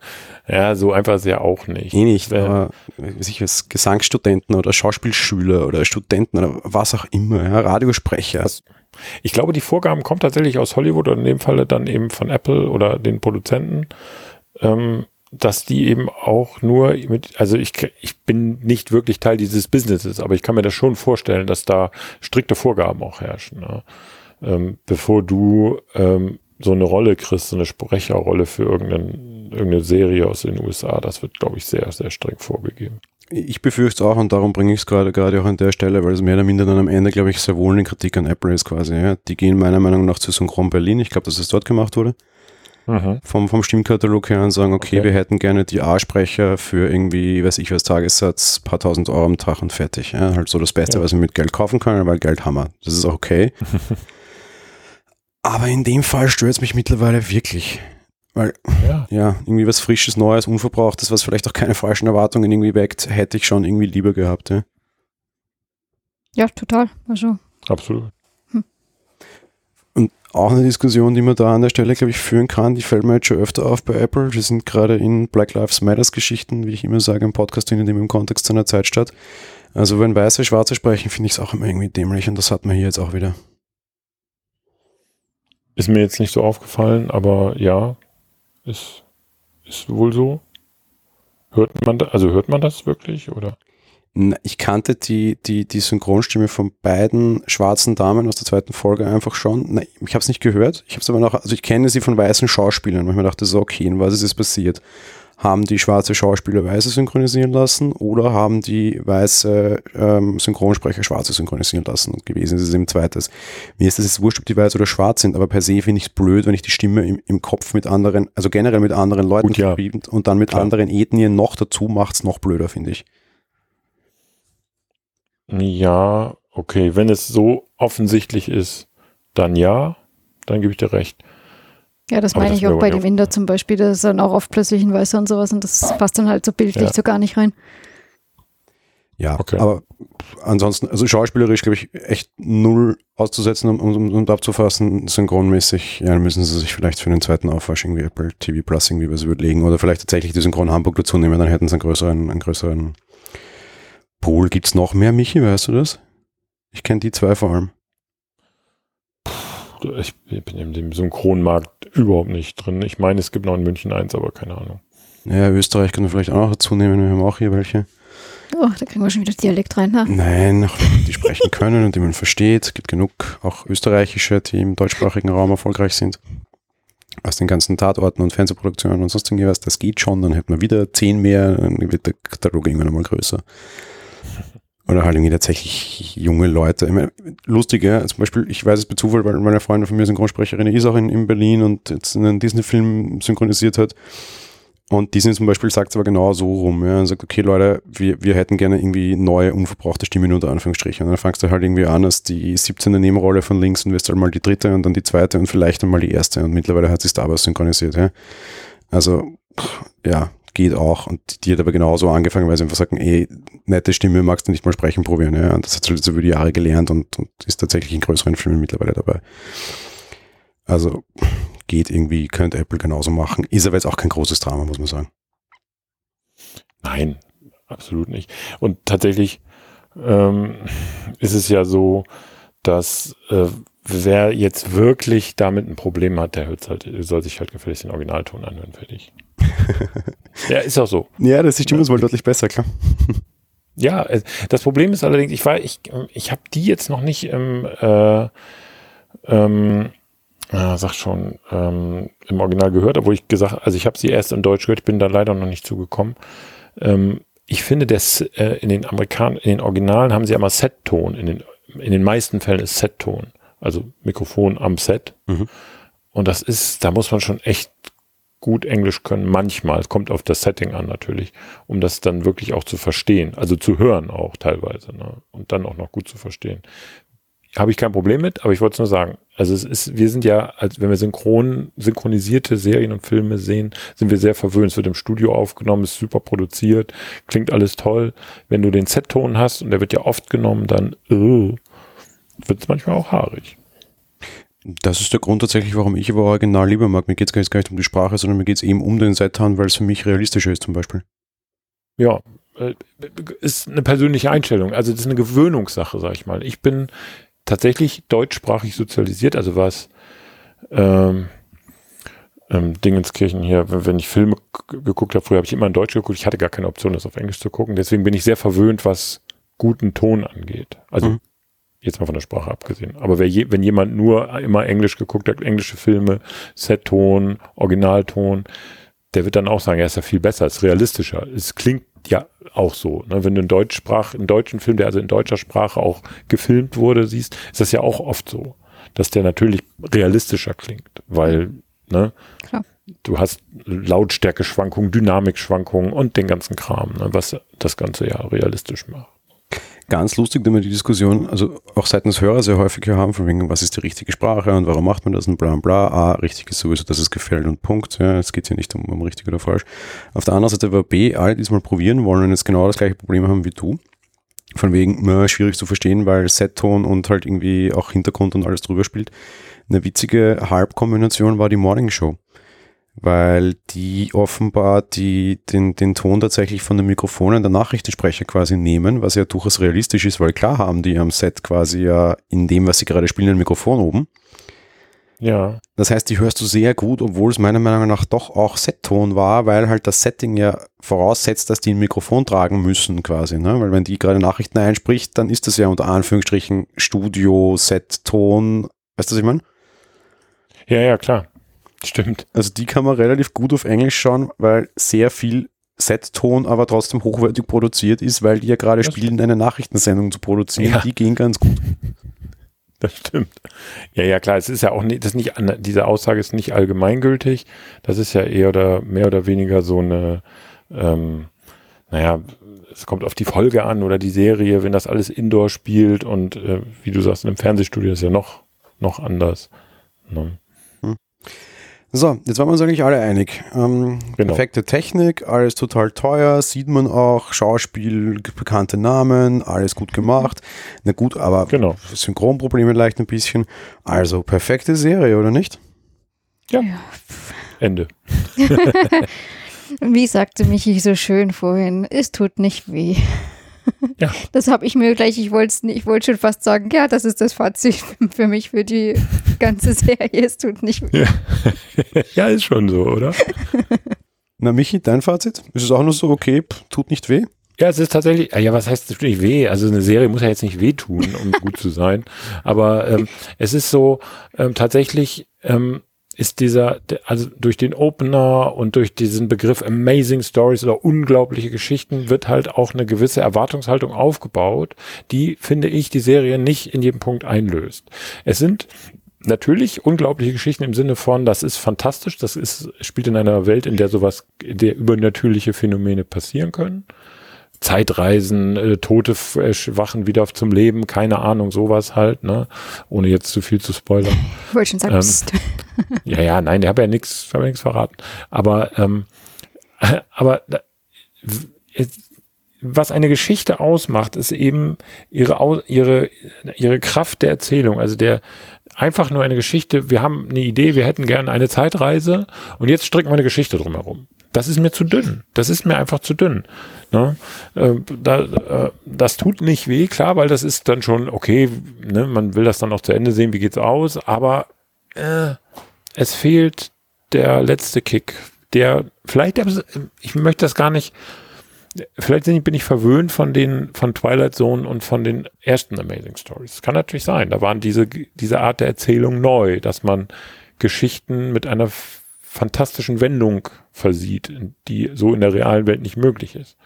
ja, so einfach ist ja auch nicht. eh nicht, Wär- aber weiß ich was, Gesangsstudenten oder Schauspielschüler oder Studenten oder was auch immer, ja, Radiosprecher. Was- Ich glaube, die Vorgaben kommen tatsächlich aus Hollywood oder in dem Falle dann eben von Apple oder den Produzenten, ähm, dass die eben auch nur mit, also ich, ich bin nicht wirklich Teil dieses Businesses, aber ich kann mir das schon vorstellen, dass da strikte Vorgaben auch herrschen. Ne? Ähm, bevor du ähm, so eine Rolle kriegst, so eine Sprecherrolle für irgendeinen, irgendeine Serie aus den USA, das wird, glaube ich, sehr, sehr streng vorgegeben. Ich befürchte auch und darum bringe ich es gerade gerade auch an der Stelle, weil es mehr oder minder dann am Ende, glaube ich, sehr wohl eine Kritik an Apple ist quasi. Ja. Die gehen meiner Meinung nach zu Synchron Berlin. Ich glaube, dass es dort gemacht wurde. Vom, vom Stimmkatalog her und sagen, okay, Okay. wir hätten gerne die A-Sprecher für irgendwie, weiß ich was, Tagessatz, paar tausend Euro am Tag und fertig. Ja? Halt so das Beste, Ja. was wir mit Geld kaufen können, weil Geld haben wir. Das ist auch okay. Aber in dem Fall stört es mich mittlerweile wirklich. Weil, Ja, ja, irgendwie was Frisches, Neues, Unverbrauchtes, was vielleicht auch keine falschen Erwartungen irgendwie weckt, hätte ich schon irgendwie lieber gehabt. Ja? Ja, total. Also, absolut. Auch eine Diskussion, die man da an der Stelle, glaube ich, führen kann, die fällt mir jetzt schon öfter auf bei Apple. Wir sind gerade in Black Lives Matters Geschichten, wie ich immer sage, im Podcast findet immer im Kontext seiner Zeit statt. Also wenn Weiße Schwarze sprechen, finde ich es auch immer irgendwie dämlich und das hat man hier jetzt auch wieder. Ist mir jetzt nicht so aufgefallen, aber ja, ist, ist wohl so. Hört man da, also hört man das wirklich oder? Ich kannte die, die, die Synchronstimme von beiden schwarzen Damen aus der zweiten Folge einfach schon. Na, ich habe es nicht gehört. Ich habe es aber noch, also ich kenne sie von weißen Schauspielern, mir dachte, so okay, und was ist jetzt passiert? Haben die schwarze Schauspieler weiße synchronisieren lassen oder haben die weiße ähm, Synchronsprecher schwarze synchronisieren lassen? Und gewesen ist es eben zweites. Mir ist das jetzt wurscht, ob die weiß oder schwarz sind, aber per se finde ich es blöd, wenn ich die Stimme im, im Kopf mit anderen, also generell mit anderen Leuten Gut, ja. und dann mit Klar. anderen Ethnien noch dazu macht es noch blöder, finde ich. Ja, okay. Wenn es so offensichtlich ist, dann ja, dann gebe ich dir recht. ja, das Aber meine das ich auch bei dem Inder zum Beispiel. Da ist dann auch oft plötzlich ein Weißer und sowas und das passt dann halt so bildlich Ja. so gar nicht rein. Ja, Okay. aber ansonsten, also schauspielerisch, glaube ich, echt null auszusetzen und um, um, um abzufassen, synchronmäßig, ja, dann müssen sie sich vielleicht für den zweiten Aufwasch irgendwie Apple TV Plus irgendwie was überlegen oder vielleicht tatsächlich die Synchron Hamburg dazu nehmen, dann hätten sie einen größeren, einen größeren Pool. Gibt's noch mehr, Michi, weißt du das? Ich kenne die zwei vor allem. Ich bin in dem Synchronmarkt überhaupt nicht drin. Ich meine, es gibt noch in München eins, aber keine Ahnung. Ja, Österreich können wir vielleicht auch noch dazu nehmen, wir haben auch hier welche. Oh, da kriegen wir schon wieder Dialekt rein. Ha? Nein, die sprechen können und die man versteht. Es gibt genug auch österreichische, die im deutschsprachigen Raum erfolgreich sind. Aus den ganzen Tatorten und Fernsehproduktionen und sonst irgendwas, das geht schon. Dann hätten wir wieder zehn mehr, dann wird der Katalog irgendwann einmal größer. Oder halt irgendwie tatsächlich junge Leute. Ich meine, lustig, ja, zum Beispiel, ich weiß es bei Zufall, weil meine Freundin von mir Synchronsprecherin ist auch in, in Berlin und jetzt einen Disney-Film synchronisiert hat. Und Disney zum Beispiel sagt es aber genau so rum. Ja, und sagt, okay, Leute, wir, wir hätten gerne irgendwie neue, unverbrauchte Stimmen unter Anführungsstrichen. Und dann fangst du halt irgendwie an als die 17. Nebenrolle von links und wirst halt mal die dritte und dann die zweite und vielleicht einmal die erste. Und mittlerweile hat sich Star Wars synchronisiert. Ja. Also, ja, geht auch. Und die hat aber genauso angefangen, weil sie einfach sagen, ey, nette Stimme, magst du nicht mal sprechen probieren. Ja. Und das hat sie jetzt über die Jahre gelernt und, und ist tatsächlich in größeren Filmen mittlerweile dabei. Also geht irgendwie, könnte Apple genauso machen. Ist aber jetzt auch kein großes Drama, muss man sagen. Nein, absolut nicht. Und tatsächlich ähm, ist es ja so, dass äh, wer jetzt wirklich damit ein Problem hat, der hört halt, soll sich halt gefälligst den Originalton anhören, fertig. Ja, ist auch so. Ja, das ist die Stimme ist wohl deutlich besser, klar. Ja, äh, das Problem ist allerdings, ich war, ich, ich habe die jetzt noch nicht im, äh, ähm, äh, sag schon, ähm, im Original gehört, obwohl ich gesagt, also ich habe sie erst in Deutsch gehört, ich bin da leider noch nicht zugekommen. Ähm, ich finde, das äh, in den Amerikanern, in den Originalen haben sie immer Set-Ton. In den, in den meisten Fällen ist Set-Ton. Also Mikrofon am Set. Mhm. Und das ist, da muss man schon echt gut Englisch können. Manchmal, es kommt auf das Setting an natürlich, um das dann wirklich auch zu verstehen. Also zu hören auch teilweise. Ne? Und dann auch noch gut zu verstehen. habe ich kein Problem mit, aber ich wollte es nur sagen. Also es ist, wir sind ja, als wenn wir synchron, synchronisierte Serien und Filme sehen, sind wir sehr verwöhnt. Es wird im Studio aufgenommen, ist super produziert, klingt alles toll. Wenn du den Set-Ton hast und der wird ja oft genommen, dann uh, wird es manchmal auch haarig. Das ist der Grund tatsächlich, warum ich aber original lieber mag. Mir geht es gar, nicht um die Sprache, sondern mir geht es eben um den Set-Ton, weil es für mich realistischer ist zum Beispiel. Ja, äh, ist eine persönliche Einstellung. Also das ist eine Gewöhnungssache, sag ich mal. Ich bin tatsächlich deutschsprachig sozialisiert, also was ähm, ähm, Dingenskirchen hier, wenn, wenn ich Filme geguckt habe, früher habe ich immer in Deutsch geguckt, ich hatte gar keine Option, das auf Englisch zu gucken, deswegen bin ich sehr verwöhnt, was guten Ton angeht. Also mhm. Jetzt mal von der Sprache abgesehen. Aber je, wenn jemand nur immer Englisch geguckt hat, englische Filme, Set-Ton, Originalton, der wird dann auch sagen, er ist ja viel besser, ist realistischer. Es klingt ja auch so. Ne? Wenn du einen, Deutschsprach, einen deutschen Film, der also in deutscher Sprache auch gefilmt wurde, siehst, ist das ja auch oft so, dass der natürlich realistischer klingt, weil ne, Klar. du hast Lautstärke-Schwankungen, Dynamik-Schwankungen und den ganzen Kram, ne, was das Ganze ja realistisch macht ganz lustig, wenn wir die Diskussion, also auch seitens Hörer sehr häufig haben, von wegen, was ist die richtige Sprache und warum macht man das und bla bla. Ah, richtig ist sowieso, dass es gefällt und Punkt. Ja, es geht ja nicht um, um richtig oder falsch. Auf der anderen Seite war B, alle, die es mal probieren wollen und jetzt genau das gleiche Problem haben wie du. Von wegen, na, schwierig zu verstehen, weil Set-Ton und halt irgendwie auch Hintergrund und alles drüber spielt. Eine witzige Halbkombination war die Morning Show weil die offenbar die, den, den Ton tatsächlich von den Mikrofonen der Nachrichtensprecher quasi nehmen, was ja durchaus realistisch ist, weil klar haben die am Set quasi ja in dem, was sie gerade spielen, ein Mikrofon oben. Ja. Das heißt, die hörst du sehr gut, obwohl es meiner Meinung nach doch auch Set-Ton war, weil halt das Setting ja voraussetzt, dass die ein Mikrofon tragen müssen quasi, ne? Weil wenn die gerade Nachrichten einspricht, dann ist das ja unter Anführungsstrichen Studio, Set-Ton. Weißt du, was ich meine? Ja, ja, klar. Stimmt. Also die kann man relativ gut auf Englisch schauen, weil sehr viel Set-Ton aber trotzdem hochwertig produziert ist, weil die ja gerade spielen, eine Nachrichtensendung zu produzieren. Ja. Die gehen ganz gut. Das stimmt. Ja, ja, klar. Es ist ja auch nicht, das nicht, diese Aussage ist nicht allgemeingültig. Das ist ja eher oder mehr oder weniger so eine, ähm, naja, es kommt auf die Folge an oder die Serie, wenn das alles Indoor spielt und äh, wie du sagst, in einem Fernsehstudio ist ja noch, noch anders. Ne? So, jetzt waren wir uns eigentlich alle einig. Ähm, genau. Perfekte Technik, alles total teuer, sieht man auch, Schauspiel, bekannte Namen, alles gut gemacht. Na gut, aber genau. Synchronprobleme leicht ein bisschen. Also perfekte Serie, oder nicht? Ja. ja. Ende. Wie sagte Michi so schön vorhin, es tut nicht weh. Ja. Das habe ich mir gleich, ich wollte ich wollte schon fast sagen, ja, das ist das Fazit für mich für die ganze Serie. Es tut nicht weh. Ja, ja ist schon so, oder? Na, Michi, dein Fazit? Ist es auch nur so, okay, tut nicht weh? Ja, es ist tatsächlich, ja, was heißt tut nicht weh? Also eine Serie muss ja jetzt nicht wehtun, um gut zu sein. Aber ähm, es ist so ähm, tatsächlich, ähm, ist dieser, also durch den Opener und durch diesen Begriff Amazing Stories oder unglaubliche Geschichten wird halt auch eine gewisse Erwartungshaltung aufgebaut, die, finde ich, die Serie nicht in jedem Punkt einlöst. Es sind natürlich unglaubliche Geschichten im Sinne von, das ist fantastisch, das ist, spielt in einer Welt, in der sowas, in der übernatürliche Phänomene passieren können. Zeitreisen, äh, Tote äh, wachen wieder zum Leben, keine Ahnung, sowas halt, ne? Ohne jetzt zu viel zu spoilern. Ich wollte schon sagen, ähm, Ja, ja, nein, der hat ja nichts, habe ja nichts verraten. Aber, ähm, aber was eine Geschichte ausmacht, ist eben ihre, ihre, ihre Kraft der Erzählung, also der, einfach nur eine Geschichte, wir haben eine Idee, wir hätten gerne eine Zeitreise und jetzt stricken wir eine Geschichte drumherum. Das ist mir zu dünn. Das ist mir einfach zu dünn. Ne? Äh, da, äh, das tut nicht weh, klar, weil das ist dann schon okay. Ne? Man will das dann auch zu Ende sehen, wie geht's aus, aber äh, es fehlt der letzte Kick. Der vielleicht, ich möchte das gar nicht. Vielleicht bin ich verwöhnt von den von Twilight Zone und von den ersten Amazing Stories. Kann natürlich sein. Da waren diese diese Art der Erzählung neu, dass man Geschichten mit einer fantastischen Wendung versieht, die so in der realen Welt nicht möglich ist.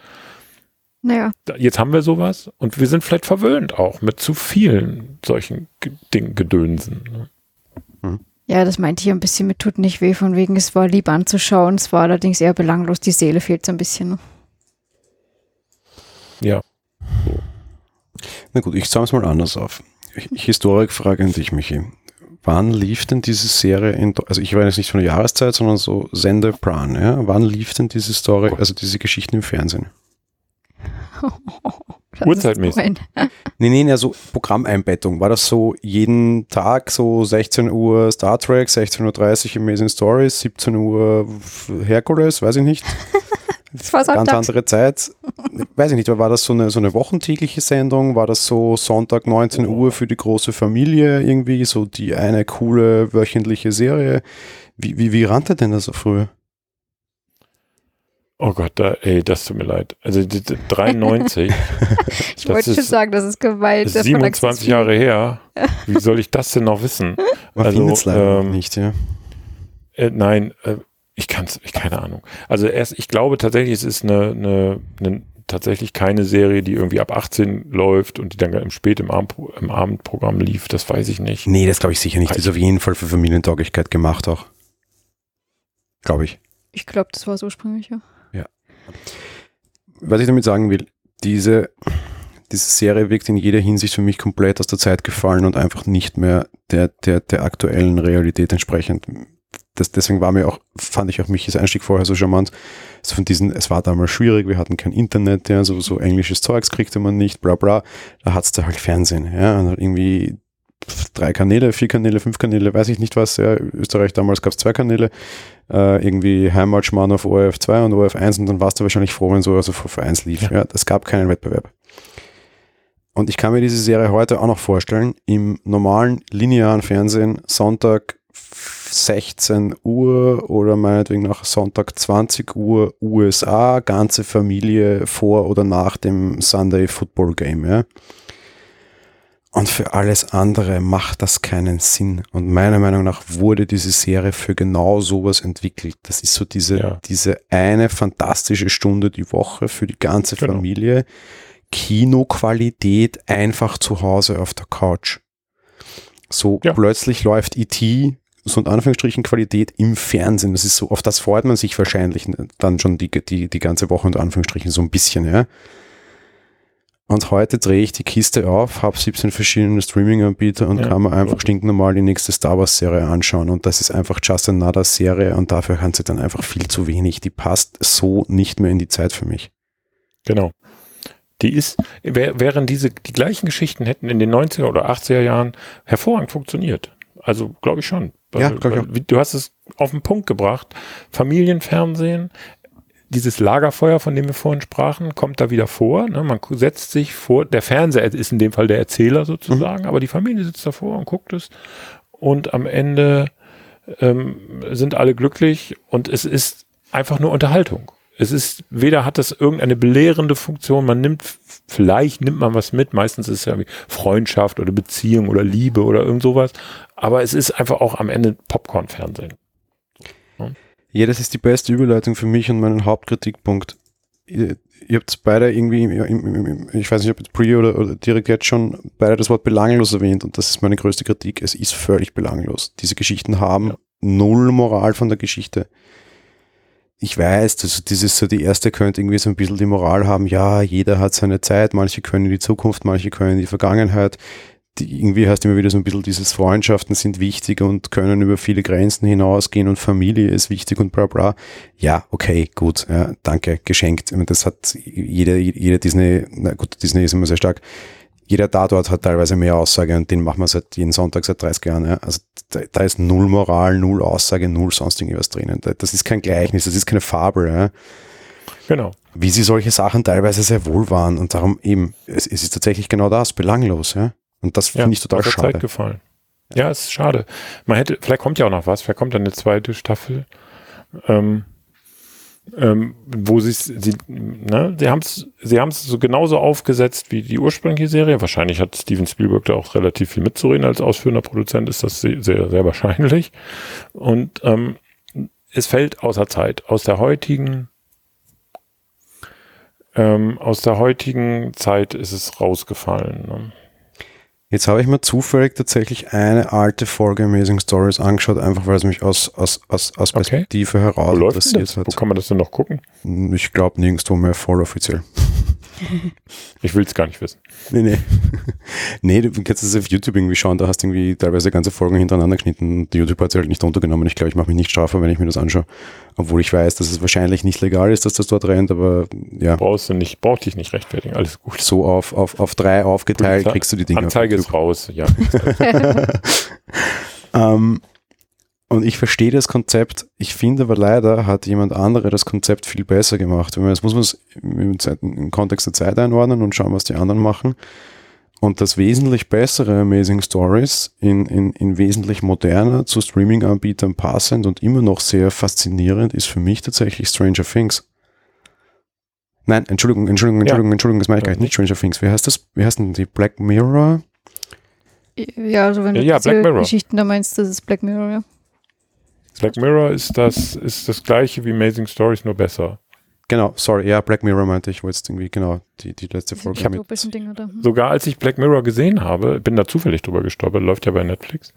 Naja. Jetzt haben wir sowas und wir sind vielleicht verwöhnt auch mit zu vielen solchen Ding Gedönsen. Ja, das meinte ich ein bisschen mit tut nicht weh, von wegen es war lieb anzuschauen, es war allerdings eher belanglos, die Seele fehlt so ein bisschen. Ja. Na gut, ich zahle es mal anders auf. Historikfrage an dich, Michi. Wann lief denn diese Serie in, also ich weiß nicht von der Jahreszeit, sondern so Sendeplan, ja? Wann lief denn diese Story, also diese Geschichten im Fernsehen? Uhrzeitmäßig. Nee, nee, also Programmeinbettung. War das so jeden Tag so 16 Uhr Star Trek, 16.30 Uhr Amazing Stories, 17 Uhr Hercules, weiß ich nicht. Das war Ganz andere Zeit. Weiß ich nicht, war das so eine, so eine wochentägliche Sendung? War das so Sonntag 19 Uhr für die große Familie irgendwie? So die eine coole wöchentliche Serie? Wie, wie, wie rannte denn das so früher? Oh Gott, da, ey, das tut mir leid. Also die, die 93. ich wollte schon sagen, das ist gewalt. 27 Jahre her. Wie soll ich das denn noch wissen? Man also, leider ähm, nicht, ja. Äh, nein, äh, ich kann es, ich keine Ahnung. Also erst, ich glaube tatsächlich, es ist eine, eine, eine tatsächlich keine Serie, die irgendwie ab 18 läuft und die dann im spät im, Abend, im Abendprogramm lief. Das weiß ich nicht. Nee, das glaube ich sicher nicht. Das ist auf jeden Fall für Familientauglichkeit gemacht auch. Glaube ich. Ich glaube, das war es ursprünglich, ja. Was ich damit sagen will, diese, diese Serie wirkt in jeder Hinsicht für mich komplett aus der Zeit gefallen und einfach nicht mehr der, der, der aktuellen Realität entsprechend das, deswegen war mir auch, fand ich auch Michis Einstieg vorher so charmant. Also von diesen, es war damals schwierig, wir hatten kein Internet, ja, so, so englisches Zeugs kriegte man nicht, bla bla. Da hat's da halt Fernsehen, ja, und irgendwie drei Kanäle, vier Kanäle, fünf Kanäle, weiß ich nicht was, ja. Österreich damals gab's zwei Kanäle, äh, irgendwie Heimatschmarrn auf ORF 2 und ORF 1 und dann warst du wahrscheinlich froh, wenn so auf ORF 1 lief. Ja. ja, es gab keinen Wettbewerb. Und ich kann mir diese Serie heute auch noch vorstellen, im normalen linearen Fernsehen, Sonntag 16 Uhr oder meinetwegen nach Sonntag 20 Uhr USA, ganze Familie vor oder nach dem Sunday Football Game, ja. Und für alles andere macht das keinen Sinn. Und meiner Meinung nach wurde diese Serie für genau sowas entwickelt. Das ist so diese, ja. diese eine fantastische Stunde die Woche für die ganze genau. Familie. Kinoqualität einfach zu Hause auf der Couch. So ja. plötzlich läuft E.T so in Anführungsstrichen Qualität im Fernsehen. Das ist so, auf das freut man sich wahrscheinlich dann schon die, die, die ganze Woche unter Anführungsstrichen so ein bisschen, ja. Und heute drehe ich die Kiste auf, habe 17 verschiedene Streaming-Anbieter und ja. kann mir einfach stinknormal die nächste Star Wars-Serie anschauen. Und das ist einfach Just Another Serie und dafür kann sie dann einfach viel zu wenig. Die passt so nicht mehr in die Zeit für mich. Genau. Die ist, während diese, die gleichen Geschichten hätten in den 90er oder 80er Jahren hervorragend funktioniert. Also glaube ich schon. Ja, ich auch. Du hast es auf den Punkt gebracht. Familienfernsehen, dieses Lagerfeuer, von dem wir vorhin sprachen, kommt da wieder vor. Ne? Man setzt sich vor, der Fernseher ist in dem Fall der Erzähler sozusagen, mhm. aber die Familie sitzt davor und guckt es. Und am Ende ähm, sind alle glücklich und es ist einfach nur Unterhaltung. Es ist, weder hat es irgendeine belehrende Funktion, man nimmt, vielleicht nimmt man was mit, meistens ist es ja wie Freundschaft oder Beziehung oder Liebe oder irgend sowas, aber es ist einfach auch am Ende Popcorn-Fernsehen. Ja. das ist die beste Überleitung für mich und meinen Hauptkritikpunkt. Ihr, ihr habt beide irgendwie, im, im, im, ich weiß nicht, ob jetzt Pre oder, oder direkt jetzt schon beide das Wort belanglos erwähnt und das ist meine größte Kritik. Es ist völlig belanglos. Diese Geschichten haben ja. null Moral von der Geschichte ich weiß, also dieses so die erste könnte irgendwie so ein bisschen die Moral haben, ja, jeder hat seine Zeit, manche können die Zukunft, manche können die Vergangenheit. Die, irgendwie heißt immer wieder so ein bisschen dieses Freundschaften sind wichtig und können über viele Grenzen hinausgehen und Familie ist wichtig und bla bla. Ja, okay, gut, ja, danke, geschenkt. Ich meine, das hat jeder, jeder Disney, na gut, Disney ist immer sehr stark, jeder Tatort hat teilweise mehr Aussage und den machen wir seit jeden Sonntag seit 30 Jahren. Ja. Also da, da, ist null Moral, null Aussage, null sonst irgendwas drinnen. Das ist kein Gleichnis, das ist keine Fabel. Ja. Genau. Wie sie solche Sachen teilweise sehr wohl waren und darum eben, es, es ist tatsächlich genau das, belanglos. Ja. Und das finde ja, ich total schade. Zeit gefallen. Ja, es ist schade. Man hätte, vielleicht kommt ja auch noch was, vielleicht kommt dann eine zweite Staffel. Ähm, ähm, wo sie sie, ne, sie haben es sie haben's so genauso aufgesetzt wie die ursprüngliche Serie. Wahrscheinlich hat Steven Spielberg da auch relativ viel mitzureden als ausführender Produzent, ist das sehr, sehr wahrscheinlich. Und ähm, es fällt außer Zeit. Aus der heutigen ähm, aus der heutigen Zeit ist es rausgefallen. Ne? Jetzt habe ich mir zufällig tatsächlich eine alte Folge Amazing Stories angeschaut, einfach weil es mich aus, aus, aus, aus Perspektive okay. heraus Wo interessiert hat. Wo kann man das denn noch gucken? Ich glaube nirgendwo mehr voll offiziell. Ich will es gar nicht wissen. Nee, nee. nee, du kannst das auf YouTube irgendwie schauen, da hast du irgendwie teilweise ganze Folgen hintereinander geschnitten. Die YouTube hat sie halt nicht runtergenommen. Ich glaube, ich mache mich nicht strafbar, wenn ich mir das anschaue. Obwohl ich weiß, dass es wahrscheinlich nicht legal ist, dass das dort rennt, aber ja. Brauchst du nicht, braucht dich nicht rechtfertigen, alles gut. So auf, auf, auf drei aufgeteilt Polizei- kriegst du die Dinge. Anzeige ist raus, ja. Ähm, und ich verstehe das Konzept. Ich finde aber leider hat jemand andere das Konzept viel besser gemacht. Jetzt muss man es im, Zeit- im Kontext der Zeit einordnen und schauen, was die anderen machen. Und das wesentlich bessere Amazing Stories in, in, in wesentlich moderner zu Streaming-Anbietern passend und immer noch sehr faszinierend ist für mich tatsächlich Stranger Things. Nein, Entschuldigung, Entschuldigung, Entschuldigung, Entschuldigung, das meine ich gar nicht. Nicht Stranger Things. Wie heißt das? Wie heißt denn die Black Mirror? Ja, also wenn Ja, du ja. Geschichten da meinst, das ist Black Mirror, ja. Black Mirror ist das, ist das gleiche wie Amazing Stories, nur besser. Genau, sorry, ja, Black Mirror meinte ich, wollte jetzt irgendwie, genau, die, die letzte Folge mit. utopischen Dinger da. Hm. Sogar als ich Black Mirror gesehen habe, bin da zufällig drüber gestolpert, läuft ja bei Netflix,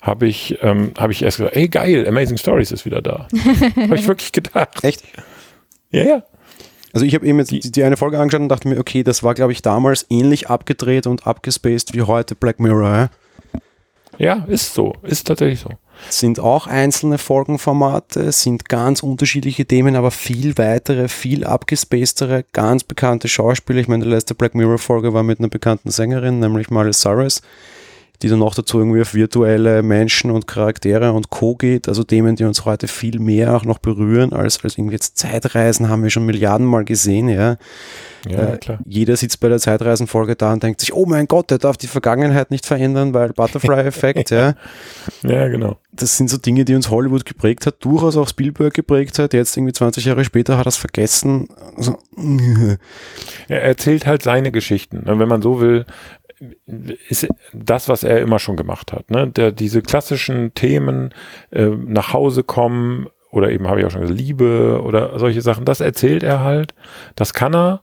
habe ich, ähm, habe ich erst gesagt, ey geil, Amazing Stories ist wieder da. habe ich wirklich gedacht. Echt? Ja, ja. Also ich habe eben jetzt Die- die, die eine Folge angeschaut und dachte mir, okay, das war, glaube ich, damals ähnlich abgedreht und abgespaced wie heute Black Mirror. Ja? Ja, ist so. Ist tatsächlich so. Sind auch einzelne Folgenformate, sind ganz unterschiedliche Themen, aber viel weitere, viel abgespacedere, ganz bekannte Schauspieler. Ich meine, die letzte Black Mirror-Folge war mit einer bekannten Sängerin, nämlich Miley Cyrus, die dann noch dazu irgendwie auf virtuelle Menschen und Charaktere und Co. geht. Also Themen, die uns heute viel mehr auch noch berühren, als, als irgendwie jetzt Zeitreisen haben wir schon Milliardenmal gesehen, ja. Ja, Äh, klar. Jeder sitzt bei der Zeitreisenfolge da und denkt sich, oh mein Gott, der darf die Vergangenheit nicht verändern, weil Butterfly-Effekt, ja. Ja, genau. Das sind so Dinge, die uns Hollywood geprägt hat, durchaus auch Spielberg geprägt hat. Jetzt irgendwie 20 Jahre später hat er es vergessen. Also, Er erzählt halt seine Geschichten. Und wenn man so will, ist das, was er immer schon gemacht hat. Ne? Der, diese klassischen Themen, äh, nach Hause kommen oder eben habe ich auch schon gesagt, Liebe oder solche Sachen, das erzählt er halt. Das kann er.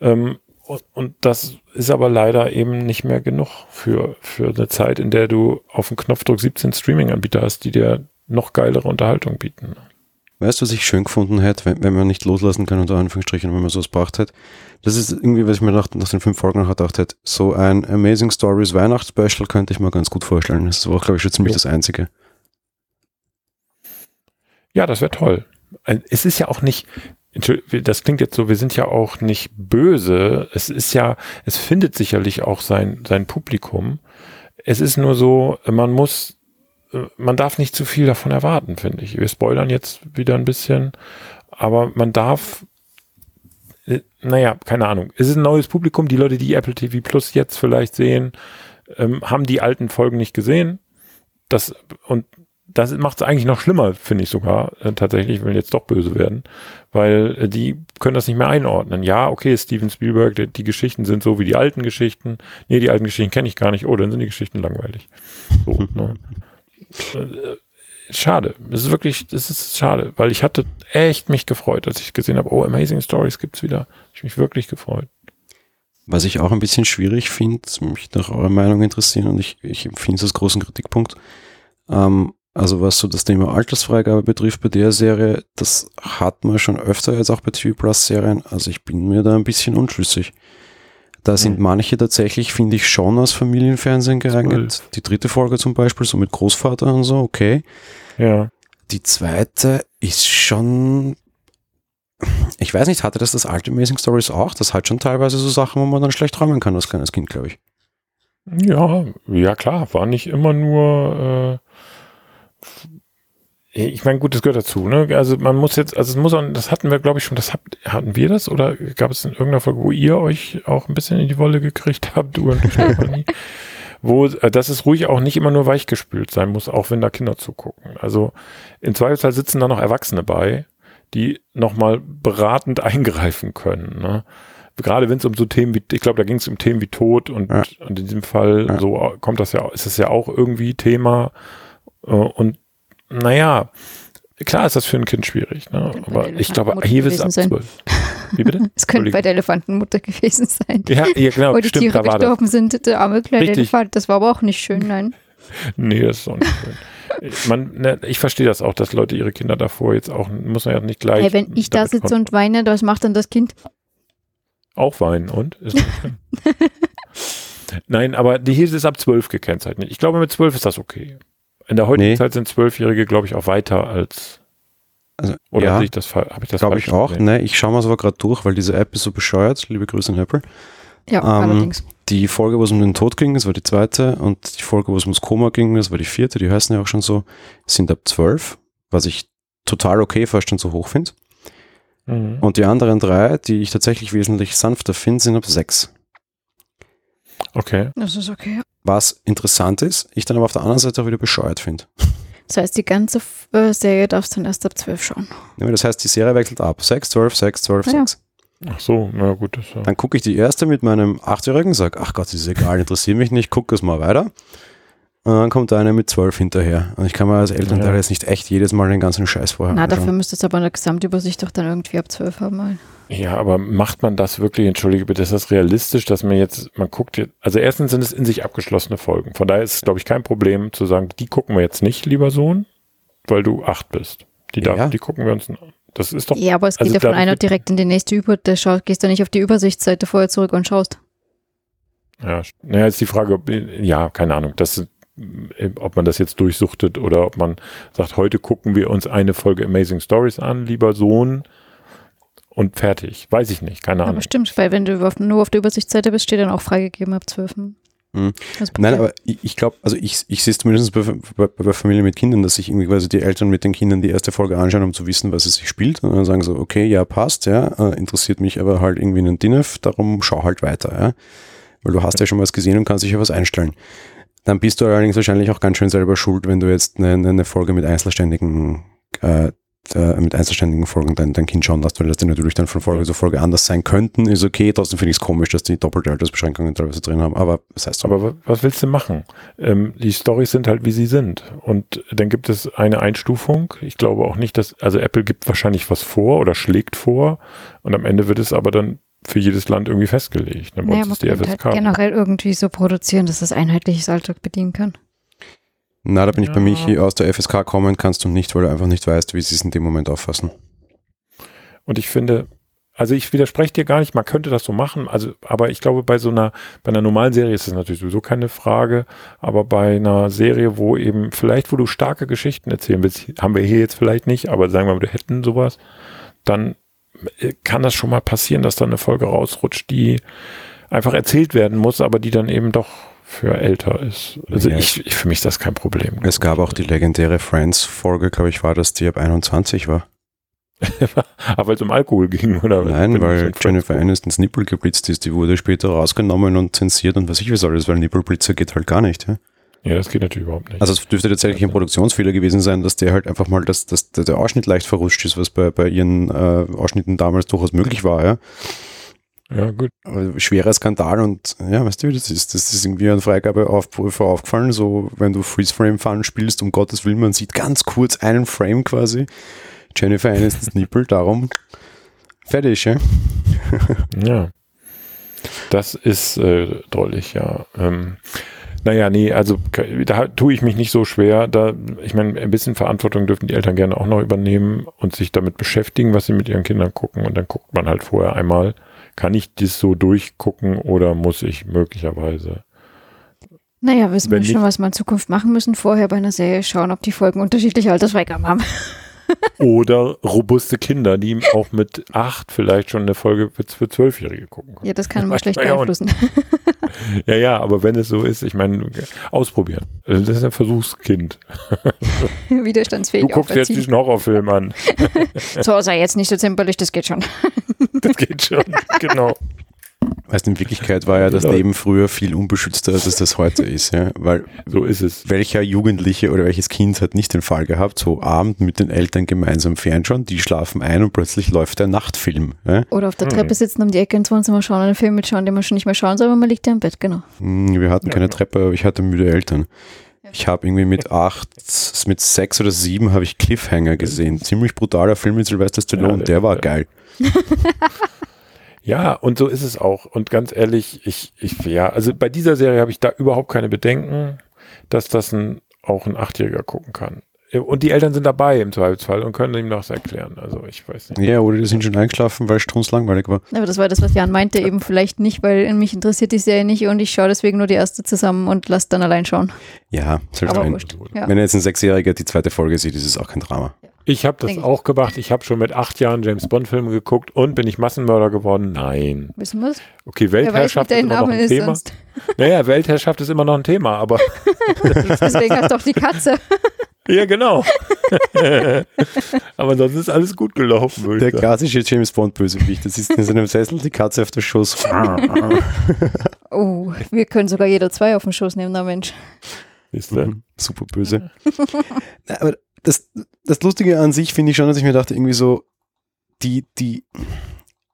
Ähm, und, und das ist aber leider eben nicht mehr genug für, für eine Zeit, in der du auf den Knopfdruck 17 Streaming-Anbieter hast, die dir noch geilere Unterhaltung bieten. Weißt du, was ich schön gefunden hätte, wenn, wenn man nicht loslassen kann, unter Anführungsstrichen, wenn man sowas braucht hätte? Das ist irgendwie, was ich mir nach, nach den fünf Folgen noch gedacht hätte. So ein Amazing Stories Weihnachtsspecial könnte ich mir ganz gut vorstellen. Das war, glaube ich, schon ziemlich Ja. das Einzige. Ja, das wäre toll. Ein- Es ist ja auch nicht, das klingt jetzt so, wir sind ja auch nicht böse. Es ist ja, es findet sicherlich auch sein, sein Publikum. Es ist nur so, man muss, äh, man darf nicht zu viel davon erwarten, finde ich. Wir spoilern jetzt wieder ein bisschen, aber man darf, äh, naja, keine Ahnung. Es ist ein neues Publikum. Die Leute, die Apple TV Plus jetzt vielleicht sehen, ähm, haben die alten Folgen nicht gesehen. Das, und das macht es eigentlich noch schlimmer, finde ich sogar, äh, tatsächlich, wenn jetzt doch böse werden, weil äh, die können das nicht mehr einordnen. Ja, okay, Steven Spielberg, die, die Geschichten sind so wie die alten Geschichten. Nee, die alten Geschichten kenne ich gar nicht. Oh, dann sind die Geschichten langweilig. So, ne? Äh, Schade. Es ist wirklich, es ist schade, weil ich hatte echt mich gefreut, als ich gesehen habe, oh, Amazing Stories gibt's wieder. Ich mich wirklich gefreut. Was ich auch ein bisschen schwierig finde, mich nach eurer Meinung interessieren und ich, ich empfinde es als großen Kritikpunkt. Ähm, also was so das Thema Altersfreigabe betrifft bei der Serie, das hat man schon öfter jetzt auch bei TV Plus Serien. Also ich bin mir da ein bisschen unschlüssig. Da sind manche tatsächlich, finde ich, schon als Familienfernsehen geeignet. Die dritte Folge zum Beispiel, so mit Großvater und so, okay. Ja. Die zweite ist schon, ich weiß nicht, hatte das das alte Amazing Stories auch? Das hat schon teilweise so Sachen, wo man dann schlecht träumen kann als kleines Kind, glaube ich. Ja, ja klar, war nicht immer nur äh, ich meine, gut, das gehört dazu, ne? Also man muss jetzt, also es muss auch, das hatten wir, glaube ich, schon, das habt, hatten wir das oder gab es in irgendeiner Folge, wo ihr euch auch ein bisschen in die Wolle gekriegt habt, du und Stefanie? wo, äh, dass es ruhig auch nicht immer nur weichgespült sein muss, auch wenn da Kinder zugucken. Also im Zweifelsfall sitzen da noch Erwachsene bei, die nochmal beratend eingreifen können, ne? Gerade wenn es um so Themen wie, ich glaube, da ging es um Themen wie Tod und, Ja. und in diesem Fall Ja. so kommt das ja, ist es ja auch irgendwie Thema. Äh, und naja, klar ist das für ein Kind schwierig, ne? Aber ich glaube, hier ist ab sein. zwölf. Wie bitte? Es könnte bei der Elefantenmutter gewesen sein. Ja, ja genau, wo die stimmt, Tiere gestorben sind, der arme kleine Richtig. Elefant. Das war aber auch nicht schön, nein. Nee, das ist auch nicht schön. Man, ne, ich verstehe das auch, dass Leute ihre Kinder davor jetzt auch, muss man ja nicht gleich. Hey, wenn ich da sitze und weine, was macht dann das Kind? Auch weinen und? Nein, aber die hier ist ab 12 gekennzeichnet. Ich glaube, mit 12 ist das okay. In der heutigen Nee. Zeit sind Zwölfjährige, glaube ich, auch weiter als. Also, Oder ja, habe ich das, hab ich das glaube falsch ich auch. Ne, ich schaue mal aber gerade durch, weil diese App ist so bescheuert. Liebe Grüße an Apple. Ja, Ähm, allerdings. Die Folge, wo es um den Tod ging, das war die zweite. Und die Folge, wo es ums Koma ging, das war die vierte. Die heißen ja auch schon so, sind ab 12, was ich total okay fast schon so hoch finde. Mhm. Und die anderen drei, die ich tatsächlich wesentlich sanfter finde, sind ab 6. Okay. Das ist okay. Was interessant ist, ich dann aber auf der anderen Seite auch wieder bescheuert finde. Das heißt, die ganze äh, Serie darfst du dann erst ab 12 schauen. Ja, Das heißt, die Serie wechselt ab. 6, 12, 6, 12, Ah ja. 6. Ach so, na gut. Das, ja. Dann gucke ich die erste mit meinem Achtjährigen, sage, ach Gott, das ist egal, interessiert mich nicht, gucke es mal weiter. Und dann kommt eine mit 12 hinterher. Und ich kann mir als Elternteil Ja. jetzt nicht echt jedes Mal den ganzen Scheiß vorher Na, anschauen. dafür müsstest du aber eine Gesamtübersicht doch dann irgendwie ab 12 haben. Mal. Ja, aber macht man das wirklich, entschuldige bitte, ist das realistisch, dass man jetzt, man guckt jetzt, also erstens sind es in sich abgeschlossene Folgen. Von daher ist es, glaube ich, kein Problem zu sagen, die gucken wir jetzt nicht, lieber Sohn, weil du acht bist. Die, darf, Ja. die gucken wir uns, das ist doch, Ja, aber es geht Also ja von einer direkt in die nächste über. Da schau, gehst du nicht auf die Übersichtsseite vorher zurück und schaust. ja, naja, ist die Frage, ob, ja, keine Ahnung, das, äh, ob man das jetzt durchsuchtet oder ob man sagt, heute gucken wir uns eine Folge Amazing Stories an, lieber Sohn, und fertig. Weiß ich nicht, keine Ahnung. Aber stimmt, weil wenn du auf, nur auf der Übersichtsseite bist, steht dann auch freigegeben ab 12. Mhm. Das Nein, aber ich, glaube, also ich, ich sehe es zumindest bei, bei, bei Familien mit Kindern, dass sich irgendwie quasi die Eltern mit den Kindern die erste Folge anschauen, um zu wissen, was es sich spielt. Und dann sagen so, okay, ja, passt, ja, äh, interessiert mich aber halt irgendwie ein DINF, darum schau halt weiter, ja. Weil du hast ja schon was gesehen und kannst dich auf was einstellen. Dann bist du allerdings wahrscheinlich auch ganz schön selber schuld, wenn du jetzt eine, eine Folge mit einzelständigen äh, äh, mit einzelständigen Folgen dein, dein Kind schauen lässt, weil das die natürlich dann von Folge zu Folge anders sein könnten, ist okay. Trotzdem finde ich es komisch, dass die doppelte Altersbeschränkungen teilweise drin haben, aber das heißt so. Aber wa- was willst du machen? Ähm, die Storys sind halt, wie sie sind. Und dann gibt es eine Einstufung. Ich glaube auch nicht, dass, also Apple gibt wahrscheinlich was vor oder schlägt vor. Und am Ende wird es aber dann für jedes Land irgendwie festgelegt. Dann naja, man die könnte halt FSK. generell irgendwie so produzieren, dass das einheitliches Alltag bedienen kann. Na, da bin ich bei Ja. Michi aus der FSK kommen, kannst du nicht, weil du einfach nicht weißt, wie sie es in dem Moment auffassen. Und ich finde, also ich widerspreche dir gar nicht, man könnte das so machen, also, aber ich glaube, bei so einer, bei einer normalen Serie ist das natürlich sowieso keine Frage, aber bei einer Serie, wo eben, vielleicht, wo du starke Geschichten erzählen willst, haben wir hier jetzt vielleicht nicht, aber sagen wir mal, wir hätten sowas, dann äh, kann das schon mal passieren, dass da eine Folge rausrutscht, die einfach erzählt werden muss, aber die dann eben doch für älter ist. Also Ja. ich, ich, für mich ist das kein Problem. Es gab auch die legendäre Friends-Folge, glaube ich, war das, die ab 21 war. aber weil es um Alkohol ging, oder? Nein, weil Jennifer. Anistons Nippel geblitzt ist. Die wurde später rausgenommen und zensiert und was ich was alles, weil Nippelblitzer geht halt gar nicht. Ja? Ja, das geht natürlich überhaupt nicht. Also es dürfte tatsächlich ein Produktionsfehler gewesen sein, dass der halt einfach mal, dass, dass der der Ausschnitt leicht verrutscht ist, was bei, bei ihren äh, Ausschnitten damals durchaus möglich war. Ja? Ja, gut. Aber schwerer Skandal und ja, weißt du, wie das ist? Das ist irgendwie ein Freigabeaufprüfer aufgefallen, so wenn du Freeze Frame Fun spielst, um Gottes Willen, man sieht ganz kurz einen Frame quasi. Jennifer Anistons Nippel, darum fertig, ja? Ja. Das ist äh, drollig, ja. Ähm, naja, nee, also da tue ich mich nicht so schwer. Da, ich meine, ein bisschen Verantwortung dürfen die Eltern gerne auch noch übernehmen und sich damit beschäftigen, was sie mit ihren Kindern gucken. Und dann guckt man halt vorher einmal, kann ich das so durchgucken oder muss ich möglicherweise. Naja, wissen wir schon, was wir in Zukunft machen müssen. Vorher bei einer Serie schauen, ob die Folgen unterschiedliche Altersfreigaben haben. Oder robuste Kinder, die auch mit acht vielleicht schon eine Folge für, Zwölfjährige gucken können. Ja, das kann man schlecht beeinflussen. Ja, ja, aber wenn es so ist, ich meine, ausprobieren. Also Das ist ein Versuchskind. Du Widerstandsfähig guckst jetzt diesen Horrorfilm an. So, sei jetzt nicht so zimperlich, das geht schon. Das geht schon, genau. Weißt, in Wirklichkeit war ja das Genau. Leben früher viel unbeschützter, als es das heute ist, ja? Weil So ist es. welcher Jugendliche oder welches Kind hat nicht den Fall gehabt, so Abend mit den Eltern gemeinsam fernschauen, die schlafen ein und plötzlich läuft der Nachtfilm. Ja? Oder auf der Hm. Treppe sitzen, um die Ecke ins Wohnzimmer schauen und einen Film mitschauen, den man schon nicht mehr schauen soll, aber man liegt ja im Bett, genau. Hm, Wir hatten keine genau. Treppe, aber ich hatte müde Eltern. Ich habe irgendwie mit acht, mit sechs oder sieben habe ich Cliffhanger gesehen. Ziemlich brutaler Film mit Sylvester Stallone, Ja, der war der- geil. Ja, und so ist es auch. Und ganz ehrlich, ich, ich, ja, also bei dieser Serie habe ich da überhaupt keine Bedenken, dass das ein, auch ein Achtjähriger gucken kann. und die Eltern sind dabei im Zweifelsfall und können ihm das erklären. Also ich weiß nicht. Ja, oder die sind schon eingeschlafen, weil es langweilig war. Aber das war das, was Jan meinte, eben vielleicht nicht, weil mich interessiert die Serie nicht und ich schaue deswegen nur die erste zusammen und lasse dann allein schauen. Ja, selbst wurscht. Ja. wenn jetzt ein Sechsjähriger die zweite Folge sieht, ist es auch kein Drama. Ich habe das auch gemacht. Ich habe schon mit acht Jahren James Bond Filme geguckt und bin ich Massenmörder geworden? Nein. Wissen wir es? Okay, Weltherrschaft ist dein immer noch Name ein ist Thema. sonst. Naja, Weltherrschaft ist immer noch ein Thema, aber Deswegen hast du auch die Katze. ja genau. aber sonst ist alles gut gelaufen, würde Der ich sagen. klassische James Bond Bösewicht, das ist in seinem Sessel, die Katze auf der Schoß. Oh, wir können sogar jeder zwei auf den Schoß nehmen, na Mensch. Siehst du? Mhm, Super böse. Na, aber das, das Lustige an sich finde ich schon, dass ich mir dachte, irgendwie so, die, die,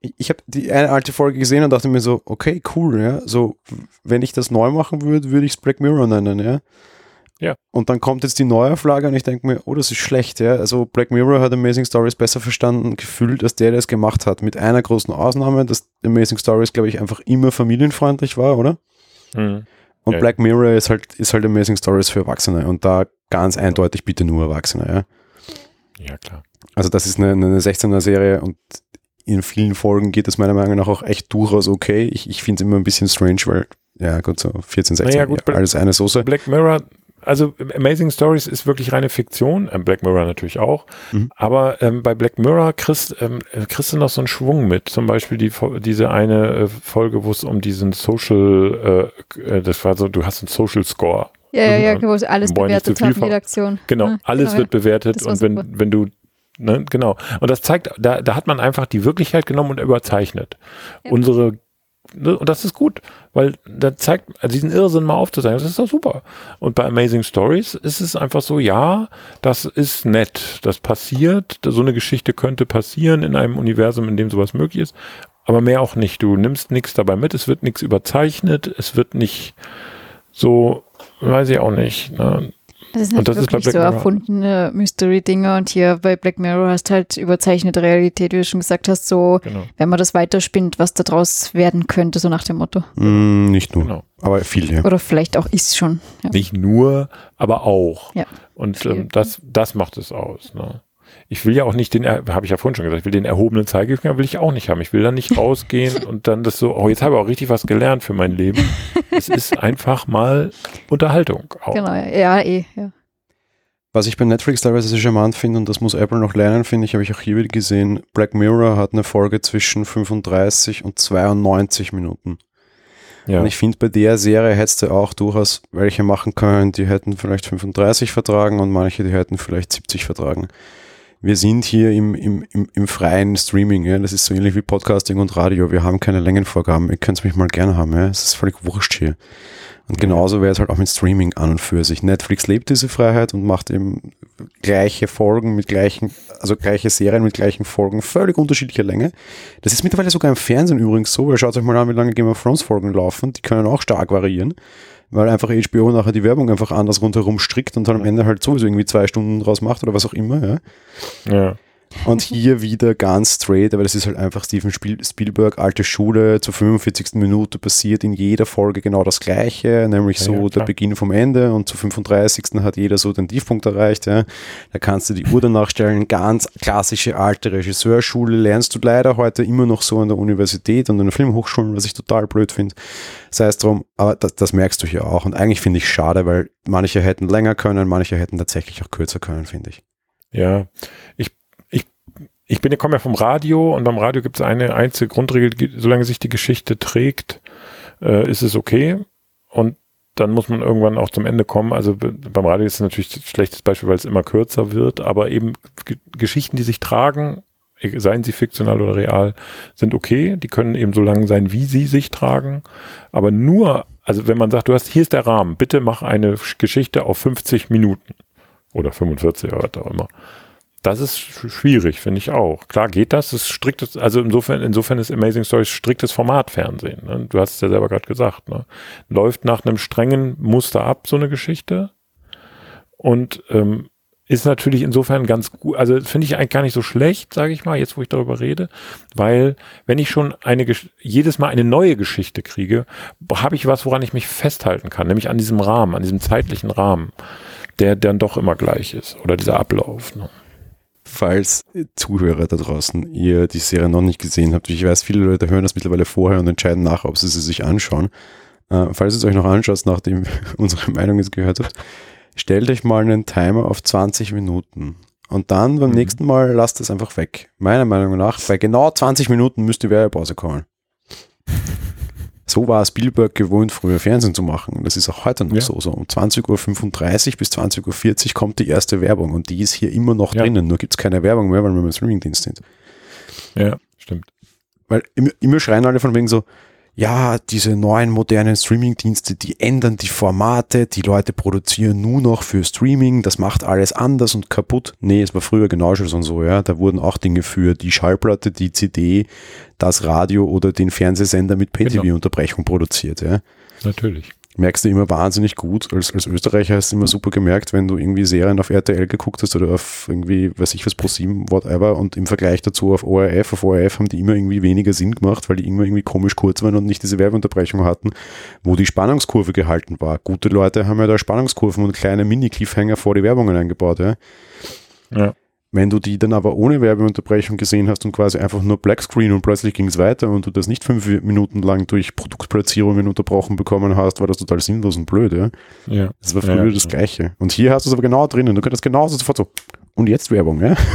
ich- habe die eine alte Folge gesehen und dachte mir so, okay, cool, ja. So, wenn ich das neu machen würde, würde ich es Black Mirror nennen, ja. Ja. Und dann kommt jetzt die Neuauflage und ich denke mir, oh, das ist schlecht, ja. Also Black Mirror hat Amazing Stories besser verstanden, gefühlt, als der, der es gemacht hat. Mit einer großen Ausnahme, dass Amazing Stories, glaube ich, einfach immer familienfreundlich war, oder? Mhm. Und Ja. Black Mirror ist halt, ist halt Amazing Stories für Erwachsene und da ganz eindeutig bitte nur Erwachsene, ja. Ja, klar. Also das ist eine, eine 16er Serie und in vielen Folgen geht das meiner Meinung nach auch echt durchaus okay. Ich, ich finde es immer ein bisschen strange, weil, ja gut, so 14, 16, Naja, gut, alles eine Soße. Black Mirror, also Amazing Stories ist wirklich reine Fiktion, ähm, Black Mirror natürlich auch, Mhm. aber ähm, bei Black Mirror kriegst, ähm, äh, kriegst du noch so einen Schwung mit, zum Beispiel die, diese eine äh, Folge, wo es um diesen Social, äh, äh, das war so, du hast einen Social Score. Ja, ja, ja, wo sie alles Wollen nicht bewertet zu viel haben, jede Aktion. Genau, Ja, alles genau, wird bewertet und wenn, super. wenn du, ne, genau. Und das zeigt, da, da hat man einfach die Wirklichkeit genommen und überzeichnet. Ja. Unsere, ne, und das ist gut, weil da zeigt, also diesen Irrsinn mal aufzuzeigen, das ist doch super. Und bei Amazing Stories ist es einfach so, ja, das ist nett, das passiert, so eine Geschichte könnte passieren in einem Universum, in dem sowas möglich ist, aber mehr auch nicht. Du nimmst nichts dabei mit, es wird nichts überzeichnet, es wird nicht so, weiß ich auch nicht. Ne? Das sind Und das ist bei wirklich Black so Mirror. erfundene Mystery-Dinger und hier bei Black Mirror hast halt überzeichnete Realität, wie du schon gesagt hast, so, Genau. wenn man das weiterspinnt, was da draus werden könnte, so nach dem Motto. Mm, nicht nur, Genau. aber viel, ja. Oder vielleicht auch ist schon. Ja. Nicht nur, aber auch. Ja, Und ähm, das, das macht es aus. Ne? Ich will ja auch nicht den, habe ich ja vorhin schon gesagt, ich will den erhobenen Zeigefinger will ich auch nicht haben. Ich will da nicht rausgehen und dann das so, oh, jetzt habe ich auch richtig was gelernt für mein Leben. es ist einfach mal Unterhaltung auch. Genau, ja, ja eh, ja. Was ich bei Netflix teilweise sehr charmant finde, und das muss Apple noch lernen, finde ich, habe ich auch hier wieder gesehen, Black Mirror hat eine Folge zwischen 35 und 92 Minuten. Ja. Und ich finde, bei der Serie hättest du auch durchaus welche machen können, die hätten vielleicht 35 vertragen und manche, die hätten vielleicht 70 vertragen. Wir sind hier im, im, im, im freien Streaming, ja. Das ist so ähnlich wie Podcasting und Radio. Wir haben keine Längenvorgaben. Ihr könnt es mich mal gerne haben, ja. Es ist völlig wurscht hier. Und genauso wäre es halt auch mit Streaming an und für sich. Netflix lebt diese Freiheit und macht eben gleiche Folgen mit gleichen, also gleiche Serien mit gleichen Folgen, völlig unterschiedlicher Länge. Das ist mittlerweile sogar im Fernsehen übrigens so, weil schaut euch mal an, wie lange Game of Thrones Folgen laufen. Die können auch stark variieren, weil einfach HBO nachher die Werbung einfach anders rundherum strickt und dann am Ende halt sowieso irgendwie zwei Stunden draus macht oder was auch immer, ja. ja. Und hier wieder ganz straight, aber das ist halt einfach Steven Spiel Spielberg, alte Schule, zur 45. Minute passiert in jeder Folge genau das Gleiche, nämlich Ja, so ja, der klar. Beginn vom Ende und zur 35. hat jeder so den Tiefpunkt erreicht. Ja. Da kannst du die Uhr danach stellen, ganz klassische alte Regisseurschule, lernst du leider heute immer noch so an der Universität und an den Filmhochschulen, was ich total blöd finde. Sei es drum, aber das, das merkst du hier auch und eigentlich finde ich schade, weil manche hätten länger können, manche hätten tatsächlich auch kürzer können, finde ich. Ja, ich, ich, bin, ich komme ja vom Radio und beim Radio gibt es eine einzige Grundregel, solange sich die Geschichte trägt, äh, ist es okay. Und dann muss man irgendwann auch zum Ende kommen. Also be- beim Radio ist es natürlich ein schlechtes Beispiel, weil es immer kürzer wird, aber eben Geschichten, die sich tragen, e- seien sie fiktional oder real, sind okay. Die können eben so lang sein, wie sie sich tragen. Aber nur, also wenn man sagt, du hast, hier ist der Rahmen, bitte mach eine Sch- Geschichte auf 50 Minuten oder 45 oder was auch immer. Das ist sch- schwierig, finde ich auch. Klar geht das, ist striktes, also insofern, insofern ist Amazing Stories striktes Formatfernsehen. Ne? Du hast es ja selber gerade gesagt. Ne? Läuft nach einem strengen Muster ab, so eine Geschichte. Und ähm, ist natürlich insofern ganz gut, also finde ich eigentlich gar nicht so schlecht, sage ich mal, jetzt wo ich darüber rede, weil wenn ich schon eine jedes Mal eine neue Geschichte kriege, habe ich was, woran ich mich festhalten kann, nämlich an diesem Rahmen, an diesem zeitlichen Rahmen. der dann doch immer gleich ist oder dieser Ablauf. Ne? Falls Zuhörer da draußen ihr die Serie noch nicht gesehen habt, ich weiß, viele Leute hören das mittlerweile vorher und entscheiden nach, ob sie sie sich anschauen. Äh, falls ihr es euch noch anschaut, nachdem unsere Meinung jetzt gehört habt, stellt euch mal einen Timer auf 20 Minuten. Und dann beim mhm. nächsten Mal lasst es einfach weg. Meiner Meinung nach, bei genau 20 Minuten müsst ihr Werbepause kommen. So war Spielberg gewohnt, früher Fernsehen zu machen. Das ist auch heute noch ja. so. So um 20.35 Uhr bis 20.40 Uhr kommt die erste Werbung und die ist hier immer noch ja. drinnen. Nur gibt es keine Werbung mehr, weil wir im Streamingdienst sind. Ja, stimmt. Weil immer, immer schreien alle von wegen so, ja, diese neuen modernen Streaming-Dienste, die ändern die Formate, die Leute produzieren nur noch für Streaming, das macht alles anders und kaputt. Nee, es war früher genau schon so, ja. Da wurden auch Dinge für die Schallplatte, die CD, das Radio oder den Fernsehsender mit PTV-Unterbrechung genau. produziert, ja. Natürlich merkst du immer wahnsinnig gut. Als, als Österreicher hast du immer super gemerkt, wenn du irgendwie Serien auf RTL geguckt hast oder auf irgendwie, weiß ich was, Pro7, whatever, und im Vergleich dazu auf ORF, auf ORF haben die immer irgendwie weniger Sinn gemacht, weil die immer irgendwie komisch kurz waren und nicht diese Werbeunterbrechung hatten, wo die Spannungskurve gehalten war. Gute Leute haben ja da Spannungskurven und kleine Mini-Cliffhanger vor die Werbungen eingebaut, ja. Ja. Wenn du die dann aber ohne Werbeunterbrechung gesehen hast und quasi einfach nur Blackscreen und plötzlich ging es weiter und du das nicht fünf Minuten lang durch Produktplatzierungen unterbrochen bekommen hast, war das total sinnlos und blöd, ja. ja. Das war früher ja, das Gleiche. Und hier hast du es aber genau drinnen. Du könntest genauso sofort so, und jetzt Werbung, ja.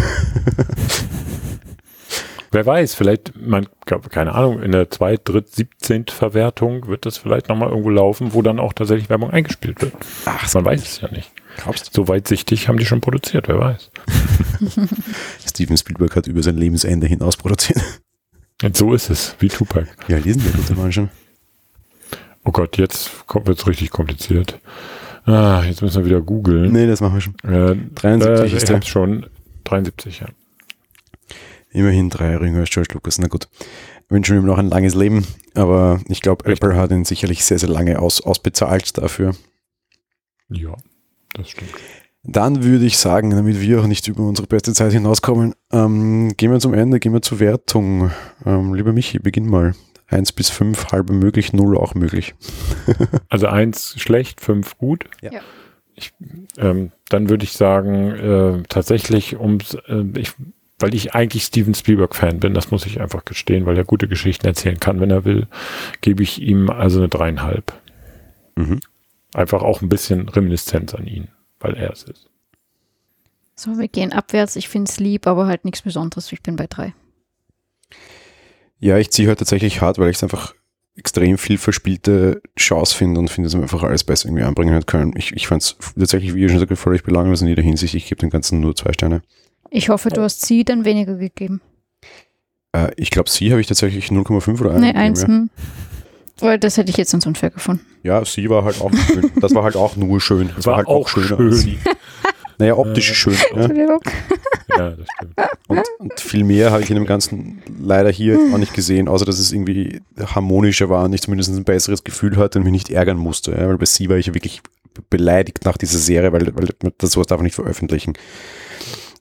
Wer weiß, vielleicht, man, keine Ahnung, in der 2., 3., 17. Verwertung wird das vielleicht nochmal irgendwo laufen, wo dann auch tatsächlich Werbung eingespielt wird. Ach, man weiß es ja nicht. Glaubst du? So weitsichtig haben die schon produziert, wer weiß. Steven Spielberg hat über sein Lebensende hinaus produziert. Und so ist es, wie Tupac. Ja, lesen wir gute Mann schon. Oh Gott, jetzt wird es richtig kompliziert. Ah, jetzt müssen wir wieder googeln. Nee, das machen wir schon. Äh, 73 äh, ist der. schon 73, ja. Immerhin drei jünger als George Lucas. Na gut. Wünschen ihm noch ein langes Leben, aber ich glaube, Apple hat ihn sicherlich sehr, sehr lange aus, ausbezahlt dafür. Ja, das stimmt. Dann würde ich sagen, damit wir auch nicht über unsere beste Zeit hinauskommen, ähm, gehen wir zum Ende, gehen wir zur Wertung. Ähm, lieber Michi, beginn mal. Eins bis fünf, halbe möglich, null auch möglich. also eins schlecht, fünf gut. Ja. Ich, ähm, dann würde ich sagen, äh, tatsächlich, ums, äh, ich, weil ich eigentlich Steven Spielberg-Fan bin, das muss ich einfach gestehen, weil er gute Geschichten erzählen kann, wenn er will, gebe ich ihm also eine dreieinhalb. Mhm. Einfach auch ein bisschen Reminiszenz an ihn, weil er es ist. So, wir gehen abwärts. Ich finde es lieb, aber halt nichts Besonderes. Ich bin bei drei. Ja, ich ziehe halt tatsächlich hart, weil ich es einfach extrem viel verspielte Chance finde und finde, dass man einfach alles besser irgendwie anbringen hat können. Ich, ich fand es tatsächlich, wie ihr schon gesagt völlig belanglos in jeder Hinsicht. Ich gebe dem Ganzen nur zwei Sterne. Ich hoffe, du hast sie dann weniger gegeben. Äh, ich glaube, sie habe ich tatsächlich 0,5 oder 1. Nee, 1. Ja. Weil das hätte ich jetzt sonst unfair gefunden. Ja, sie war halt auch schön. Das war halt auch nur schön. Das war, war halt auch, auch schöner schön. als sie. Naja, optisch schön. Entschuldigung. Ja, das stimmt. Und, und, viel mehr habe ich in dem Ganzen leider hier auch nicht gesehen, außer dass es irgendwie harmonischer war und ich zumindest ein besseres Gefühl hatte und mich nicht ärgern musste. Ja, weil bei sie war ich ja wirklich beleidigt nach dieser Serie, weil, weil das sowas darf man nicht veröffentlichen.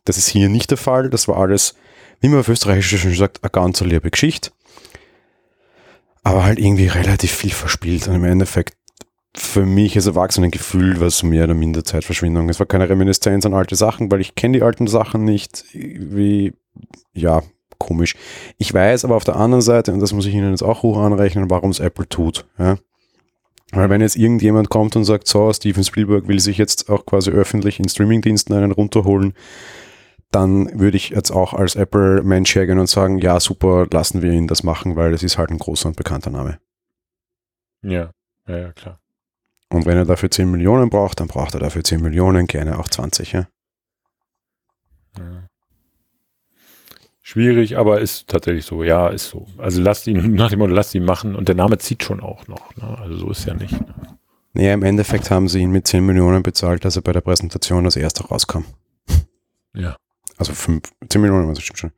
Das ist hier nicht der Fall. Das war alles, wie man auf Österreichisch schon sagt, eine ganz liebe Geschichte aber halt irgendwie relativ viel verspielt und im Endeffekt für mich als Erwachsenen Gefühl war es mehr oder minder Zeitverschwendung. Es war keine Reminiszenz an alte Sachen, weil ich kenne die alten Sachen nicht. Wie, ja, komisch. Ich weiß aber auf der anderen Seite, und das muss ich Ihnen jetzt auch hoch anrechnen, warum es Apple tut. Ja? Weil wenn jetzt irgendjemand kommt und sagt, so, Steven Spielberg will sich jetzt auch quasi öffentlich in Streamingdiensten einen runterholen, dann würde ich jetzt auch als Apple-Mensch hergehen und sagen, ja, super, lassen wir ihn das machen, weil es ist halt ein großer und bekannter Name. Ja, ja, ja, klar. Und wenn er dafür 10 Millionen braucht, dann braucht er dafür 10 Millionen, gerne auch 20, ja. ja. Schwierig, aber ist tatsächlich so, ja, ist so. Also lasst ihn, nach dem Motto, lasst ihn machen und der Name zieht schon auch noch. Ne? Also so ist ja nicht. Ne? Naja, im Endeffekt haben sie ihn mit 10 Millionen bezahlt, dass er bei der Präsentation als erster rauskam. Ja. Also fünf, zehn Millionen, das stimmt schon.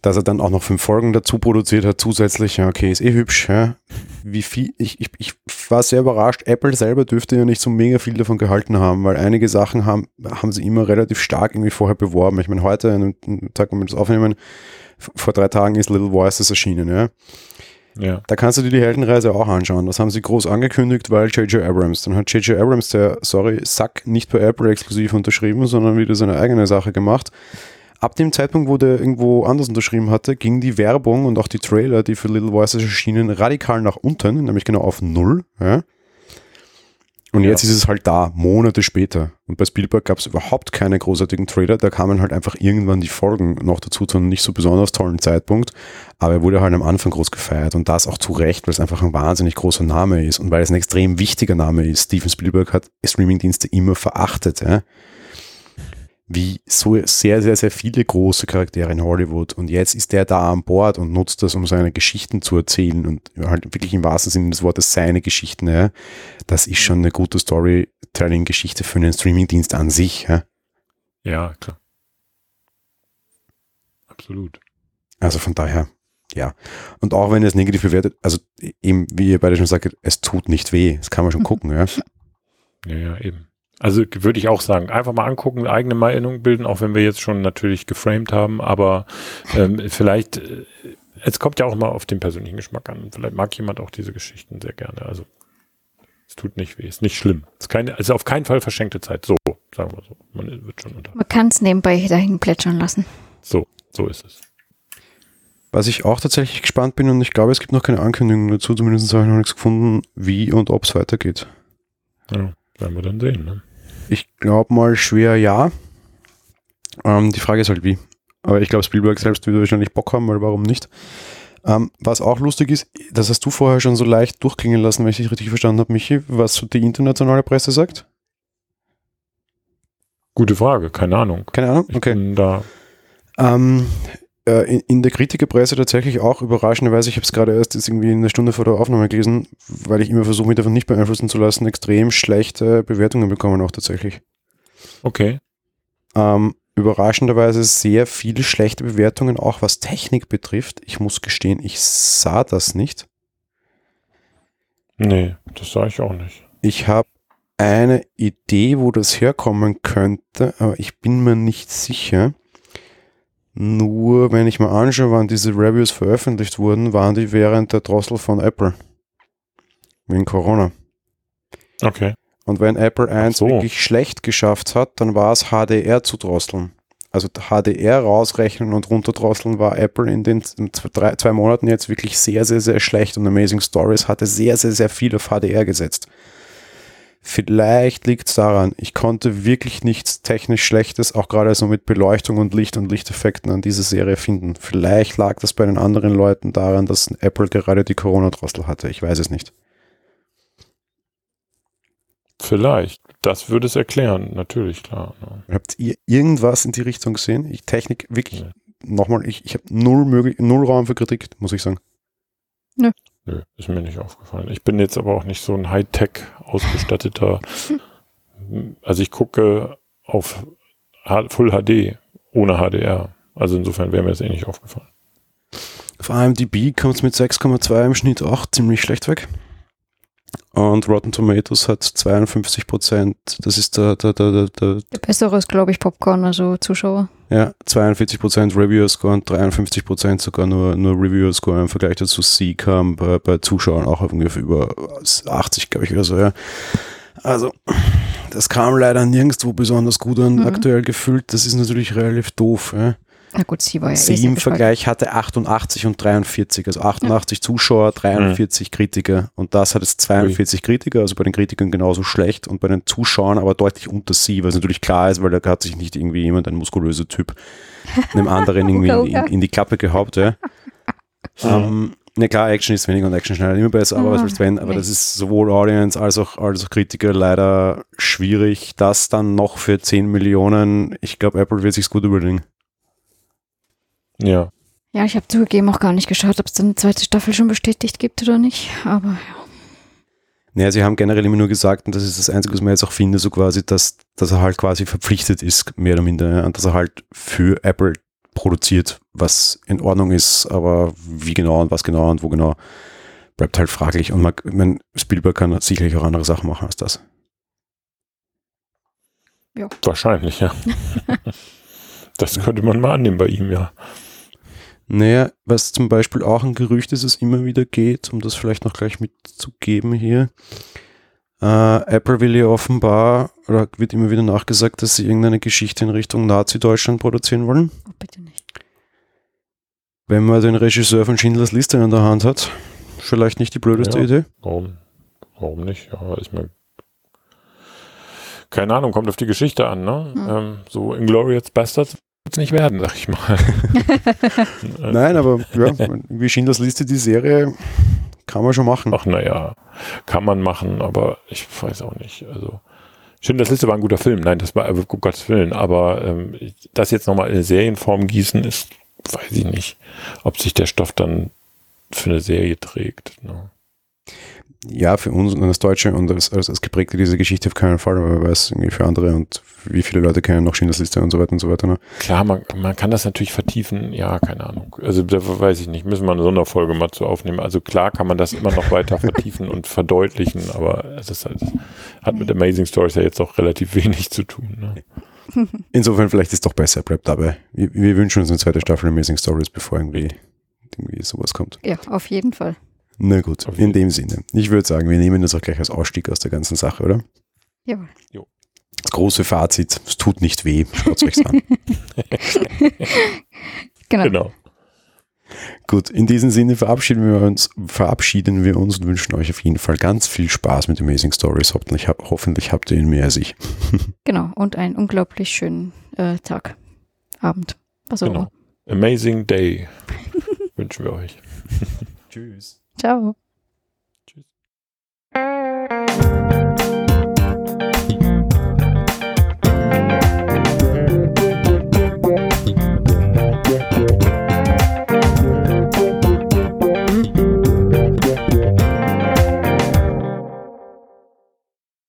Dass er dann auch noch fünf Folgen dazu produziert hat, zusätzlich, ja, okay, ist eh hübsch, ja. Wie viel, ich, ich, ich war sehr überrascht, Apple selber dürfte ja nicht so mega viel davon gehalten haben, weil einige Sachen haben, haben sie immer relativ stark irgendwie vorher beworben. Ich meine, heute, an Tag, wo wir das aufnehmen, vor drei Tagen ist Little Voices erschienen, ja. Ja. Da kannst du dir die Heldenreise auch anschauen. Das haben sie groß angekündigt, weil J.J. Abrams. Dann hat J.J. Abrams, der, sorry, Sack, nicht bei Apple exklusiv unterschrieben, sondern wieder seine eigene Sache gemacht. Ab dem Zeitpunkt, wo der irgendwo anders unterschrieben hatte, ging die Werbung und auch die Trailer, die für Little Voices erschienen, radikal nach unten, nämlich genau auf Null. Ja? Und jetzt Ja. ist es halt da, Monate später. Und bei Spielberg gab es überhaupt keine großartigen Trailer. Da kamen halt einfach irgendwann die Folgen noch dazu zu einem nicht so besonders tollen Zeitpunkt. Aber er wurde halt am Anfang groß gefeiert. Und das auch zu Recht, weil es einfach ein wahnsinnig großer Name ist und weil es ein extrem wichtiger Name ist. Steven Spielberg hat Streamingdienste immer verachtet. Ja? Wie so sehr, sehr, sehr viele große Charaktere in Hollywood. Und jetzt ist der da an Bord und nutzt das, um seine Geschichten zu erzählen und halt wirklich im wahrsten Sinne des Wortes seine Geschichten. Ja? Das ist schon eine gute Storytelling-Geschichte für einen Streamingdienst an sich. Ja? Ja, klar. Absolut. Also von daher, ja. Und auch wenn es negativ bewertet, also eben, wie ihr beide schon sagt, es tut nicht weh. Das kann man schon gucken, ja. Ja, ja, eben. Also würde ich auch sagen, einfach mal angucken, eigene Meinung bilden, auch wenn wir jetzt schon natürlich geframed haben, aber ähm, vielleicht, äh, es kommt ja auch mal auf den persönlichen Geschmack an. Vielleicht mag jemand auch diese Geschichten sehr gerne. Also es tut nicht weh, ist nicht schlimm. Es ist keine, also auf keinen Fall verschenkte Zeit. So, sagen wir so. Man wird schon unter. Man kann es nebenbei dahin plätschern lassen. So, so ist es. Was ich auch tatsächlich gespannt bin und ich glaube, es gibt noch keine Ankündigung dazu, zumindest habe ich noch nichts gefunden, wie und ob es weitergeht. Ja, werden wir dann sehen. Ne? Ich glaube mal schwer ja. Ähm, die Frage ist halt wie. Aber ich glaube, Spielberg selbst würde wahrscheinlich Bock haben, weil warum nicht? Ähm, was auch lustig ist, das hast du vorher schon so leicht durchklingen lassen, wenn ich dich richtig verstanden habe, Michi, was die internationale Presse sagt? Gute Frage, keine Ahnung. Keine Ahnung? Ich Okay. bin da. Ähm, äh, in, in der Kritikerpresse tatsächlich auch überraschenderweise, ich habe es gerade erst jetzt irgendwie eine Stunde vor der Aufnahme gelesen, weil ich immer versuche, mich davon nicht beeinflussen zu lassen, extrem schlechte Bewertungen bekommen auch tatsächlich. Okay. Ähm, überraschenderweise sehr viele schlechte Bewertungen, auch was Technik betrifft. Ich muss gestehen, ich sah das nicht. Nee, das sage ich auch nicht. Ich habe eine Idee, wo das herkommen könnte, aber ich bin mir nicht sicher. Nur, wenn ich mal anschaue, wann diese Reviews veröffentlicht wurden, waren die während der Drossel von Apple. Wegen Corona. Okay. Und wenn Apple 1 so. wirklich schlecht geschafft hat, dann war es HDR zu drosseln. Also HDR rausrechnen und runterdrosseln war Apple in den zwei, zwei Monaten jetzt wirklich sehr, sehr, sehr schlecht und Amazing Stories hatte sehr, sehr, sehr viel auf HDR gesetzt. Vielleicht liegt es daran, ich konnte wirklich nichts technisch Schlechtes, auch gerade so mit Beleuchtung und Licht und Lichteffekten an dieser Serie finden. Vielleicht lag das bei den anderen Leuten daran, dass Apple gerade die Corona-Drossel hatte. Ich weiß es nicht. Vielleicht. Das würde es erklären, natürlich, klar. ne. Habt ihr irgendwas in die Richtung gesehen? Ich Technik wirklich Nee. nochmal, ich, ich habe null, möglich, null Raum für Kritik, muss ich sagen. Nö, ist mir nicht aufgefallen. Ich bin jetzt aber auch nicht so ein Hightech ausgestatteter. also ich gucke auf Full HD ohne HDR. Also insofern wäre mir das eh nicht aufgefallen. Auf IMDb kommt es mit 6,2 im Schnitt auch ziemlich schlecht weg. Und Rotten Tomatoes hat 52 Prozent, das ist der, der, der, der, der Der bessere ist, glaube ich, Popcorn, also Zuschauer. Ja, 42 Prozent Reviewer Score und 53 Prozent sogar nur, nur Reviewer Score im Vergleich dazu C kam bei, bei Zuschauern auch auf ungefähr über 80, glaube ich, oder so, ja. Also, das kam leider nirgendwo besonders gut an, Mhm. aktuell gefühlt. Das ist natürlich relativ doof, ja. Na gut, sie war ja eh Sie im. Vergleich hatte 88 und 43, also 88 Zuschauer, 43 Kritiker und das hat jetzt 42 Kritiker, also bei den Kritikern genauso schlecht und bei den Zuschauern aber deutlich unter sie, was natürlich klar ist, weil da hat sich nicht irgendwie jemand, ein muskulöser Typ, einem anderen irgendwie in, in, in die Klappe gehabt. Ja. ähm, ne klar, Action ist weniger und Action schneller immer besser, aber was Ah, wenn? Aber das ist sowohl Audience als auch, als auch Kritiker leider schwierig, das dann noch für 10 Millionen, ich glaube Apple wird sich's gut überlegen. Ja. Ja, ich habe zugegeben auch gar nicht geschaut, ob es dann eine zweite Staffel schon bestätigt gibt oder nicht. Aber ja. Naja, sie haben generell immer nur gesagt, und das ist das Einzige, was man jetzt auch finde, so quasi, dass, dass er halt quasi verpflichtet ist, mehr oder minder, ja, und dass er halt für Apple produziert, was in Ordnung ist, aber wie genau und was genau und wo genau, bleibt halt fraglich. Und man, ich mein, Spielberg kann sicherlich auch andere Sachen machen als das. Wahrscheinlich, ja. das könnte man mal annehmen bei ihm, ja. Naja, was zum Beispiel auch ein Gerücht ist, es immer wieder geht, um das vielleicht noch gleich mitzugeben hier. Äh, Apple will ja offenbar, oder wird immer wieder nachgesagt, dass sie irgendeine Geschichte in Richtung Nazi-Deutschland produzieren wollen. Oh, bitte nicht. Wenn man den Regisseur von Schindlers Liste in der Hand hat, vielleicht nicht die blödeste Ja. Idee. Warum, warum nicht? Ja, ist mir. Keine Ahnung, kommt auf die Geschichte an, ne? Hm. Ähm, so Inglourious Bastards es nicht werden, sag ich mal. Nein, aber ja, irgendwie Schindlers Liste, die Serie, kann man schon machen. Ach, naja, kann man machen, aber ich weiß auch nicht. Also, Schindlers Liste war ein guter Film. Nein, das war, äh, um Gottes Willen, aber ähm, das jetzt nochmal in eine Serienform gießen, ist, weiß ich nicht, ob sich der Stoff dann für eine Serie trägt. Ne? Ja, für uns und als Deutsche und als, als, als geprägte diese Geschichte auf keinen Fall, aber wer weiß irgendwie für andere und wie viele Leute kennen noch Schindlers Liste und so weiter und so weiter. Ne? Klar, man, man kann das natürlich vertiefen, ja, keine Ahnung. Also da weiß ich nicht, müssen wir eine Sonderfolge mal zu aufnehmen. Also klar kann man das immer noch weiter vertiefen und verdeutlichen, aber es ist halt, hat mit Amazing Stories ja jetzt auch relativ wenig zu tun. Ne? Insofern vielleicht ist es doch besser, bleibt dabei. Wir, wir wünschen uns eine zweite Staffel Amazing Stories, bevor irgendwie, irgendwie sowas kommt. Ja, auf jeden Fall. Na gut, Auf in dem Sinne. Ich würde sagen, wir nehmen das auch gleich als Ausstieg aus der ganzen Sache, oder? Jawohl. Das große Fazit, es tut nicht weh, schaut euch an. Genau. Genau. Gut, in diesem Sinne verabschieden wir uns, verabschieden wir uns und wünschen euch auf jeden Fall ganz viel Spaß mit Amazing Stories. Hoffentlich, hoffentlich habt ihr ihn mehr als ich. Genau. Und einen unglaublich schönen äh, Tag, Abend. Was auch Genau. immer. Amazing Day wünschen wir euch. Tschüss. Ciao. Tschüss.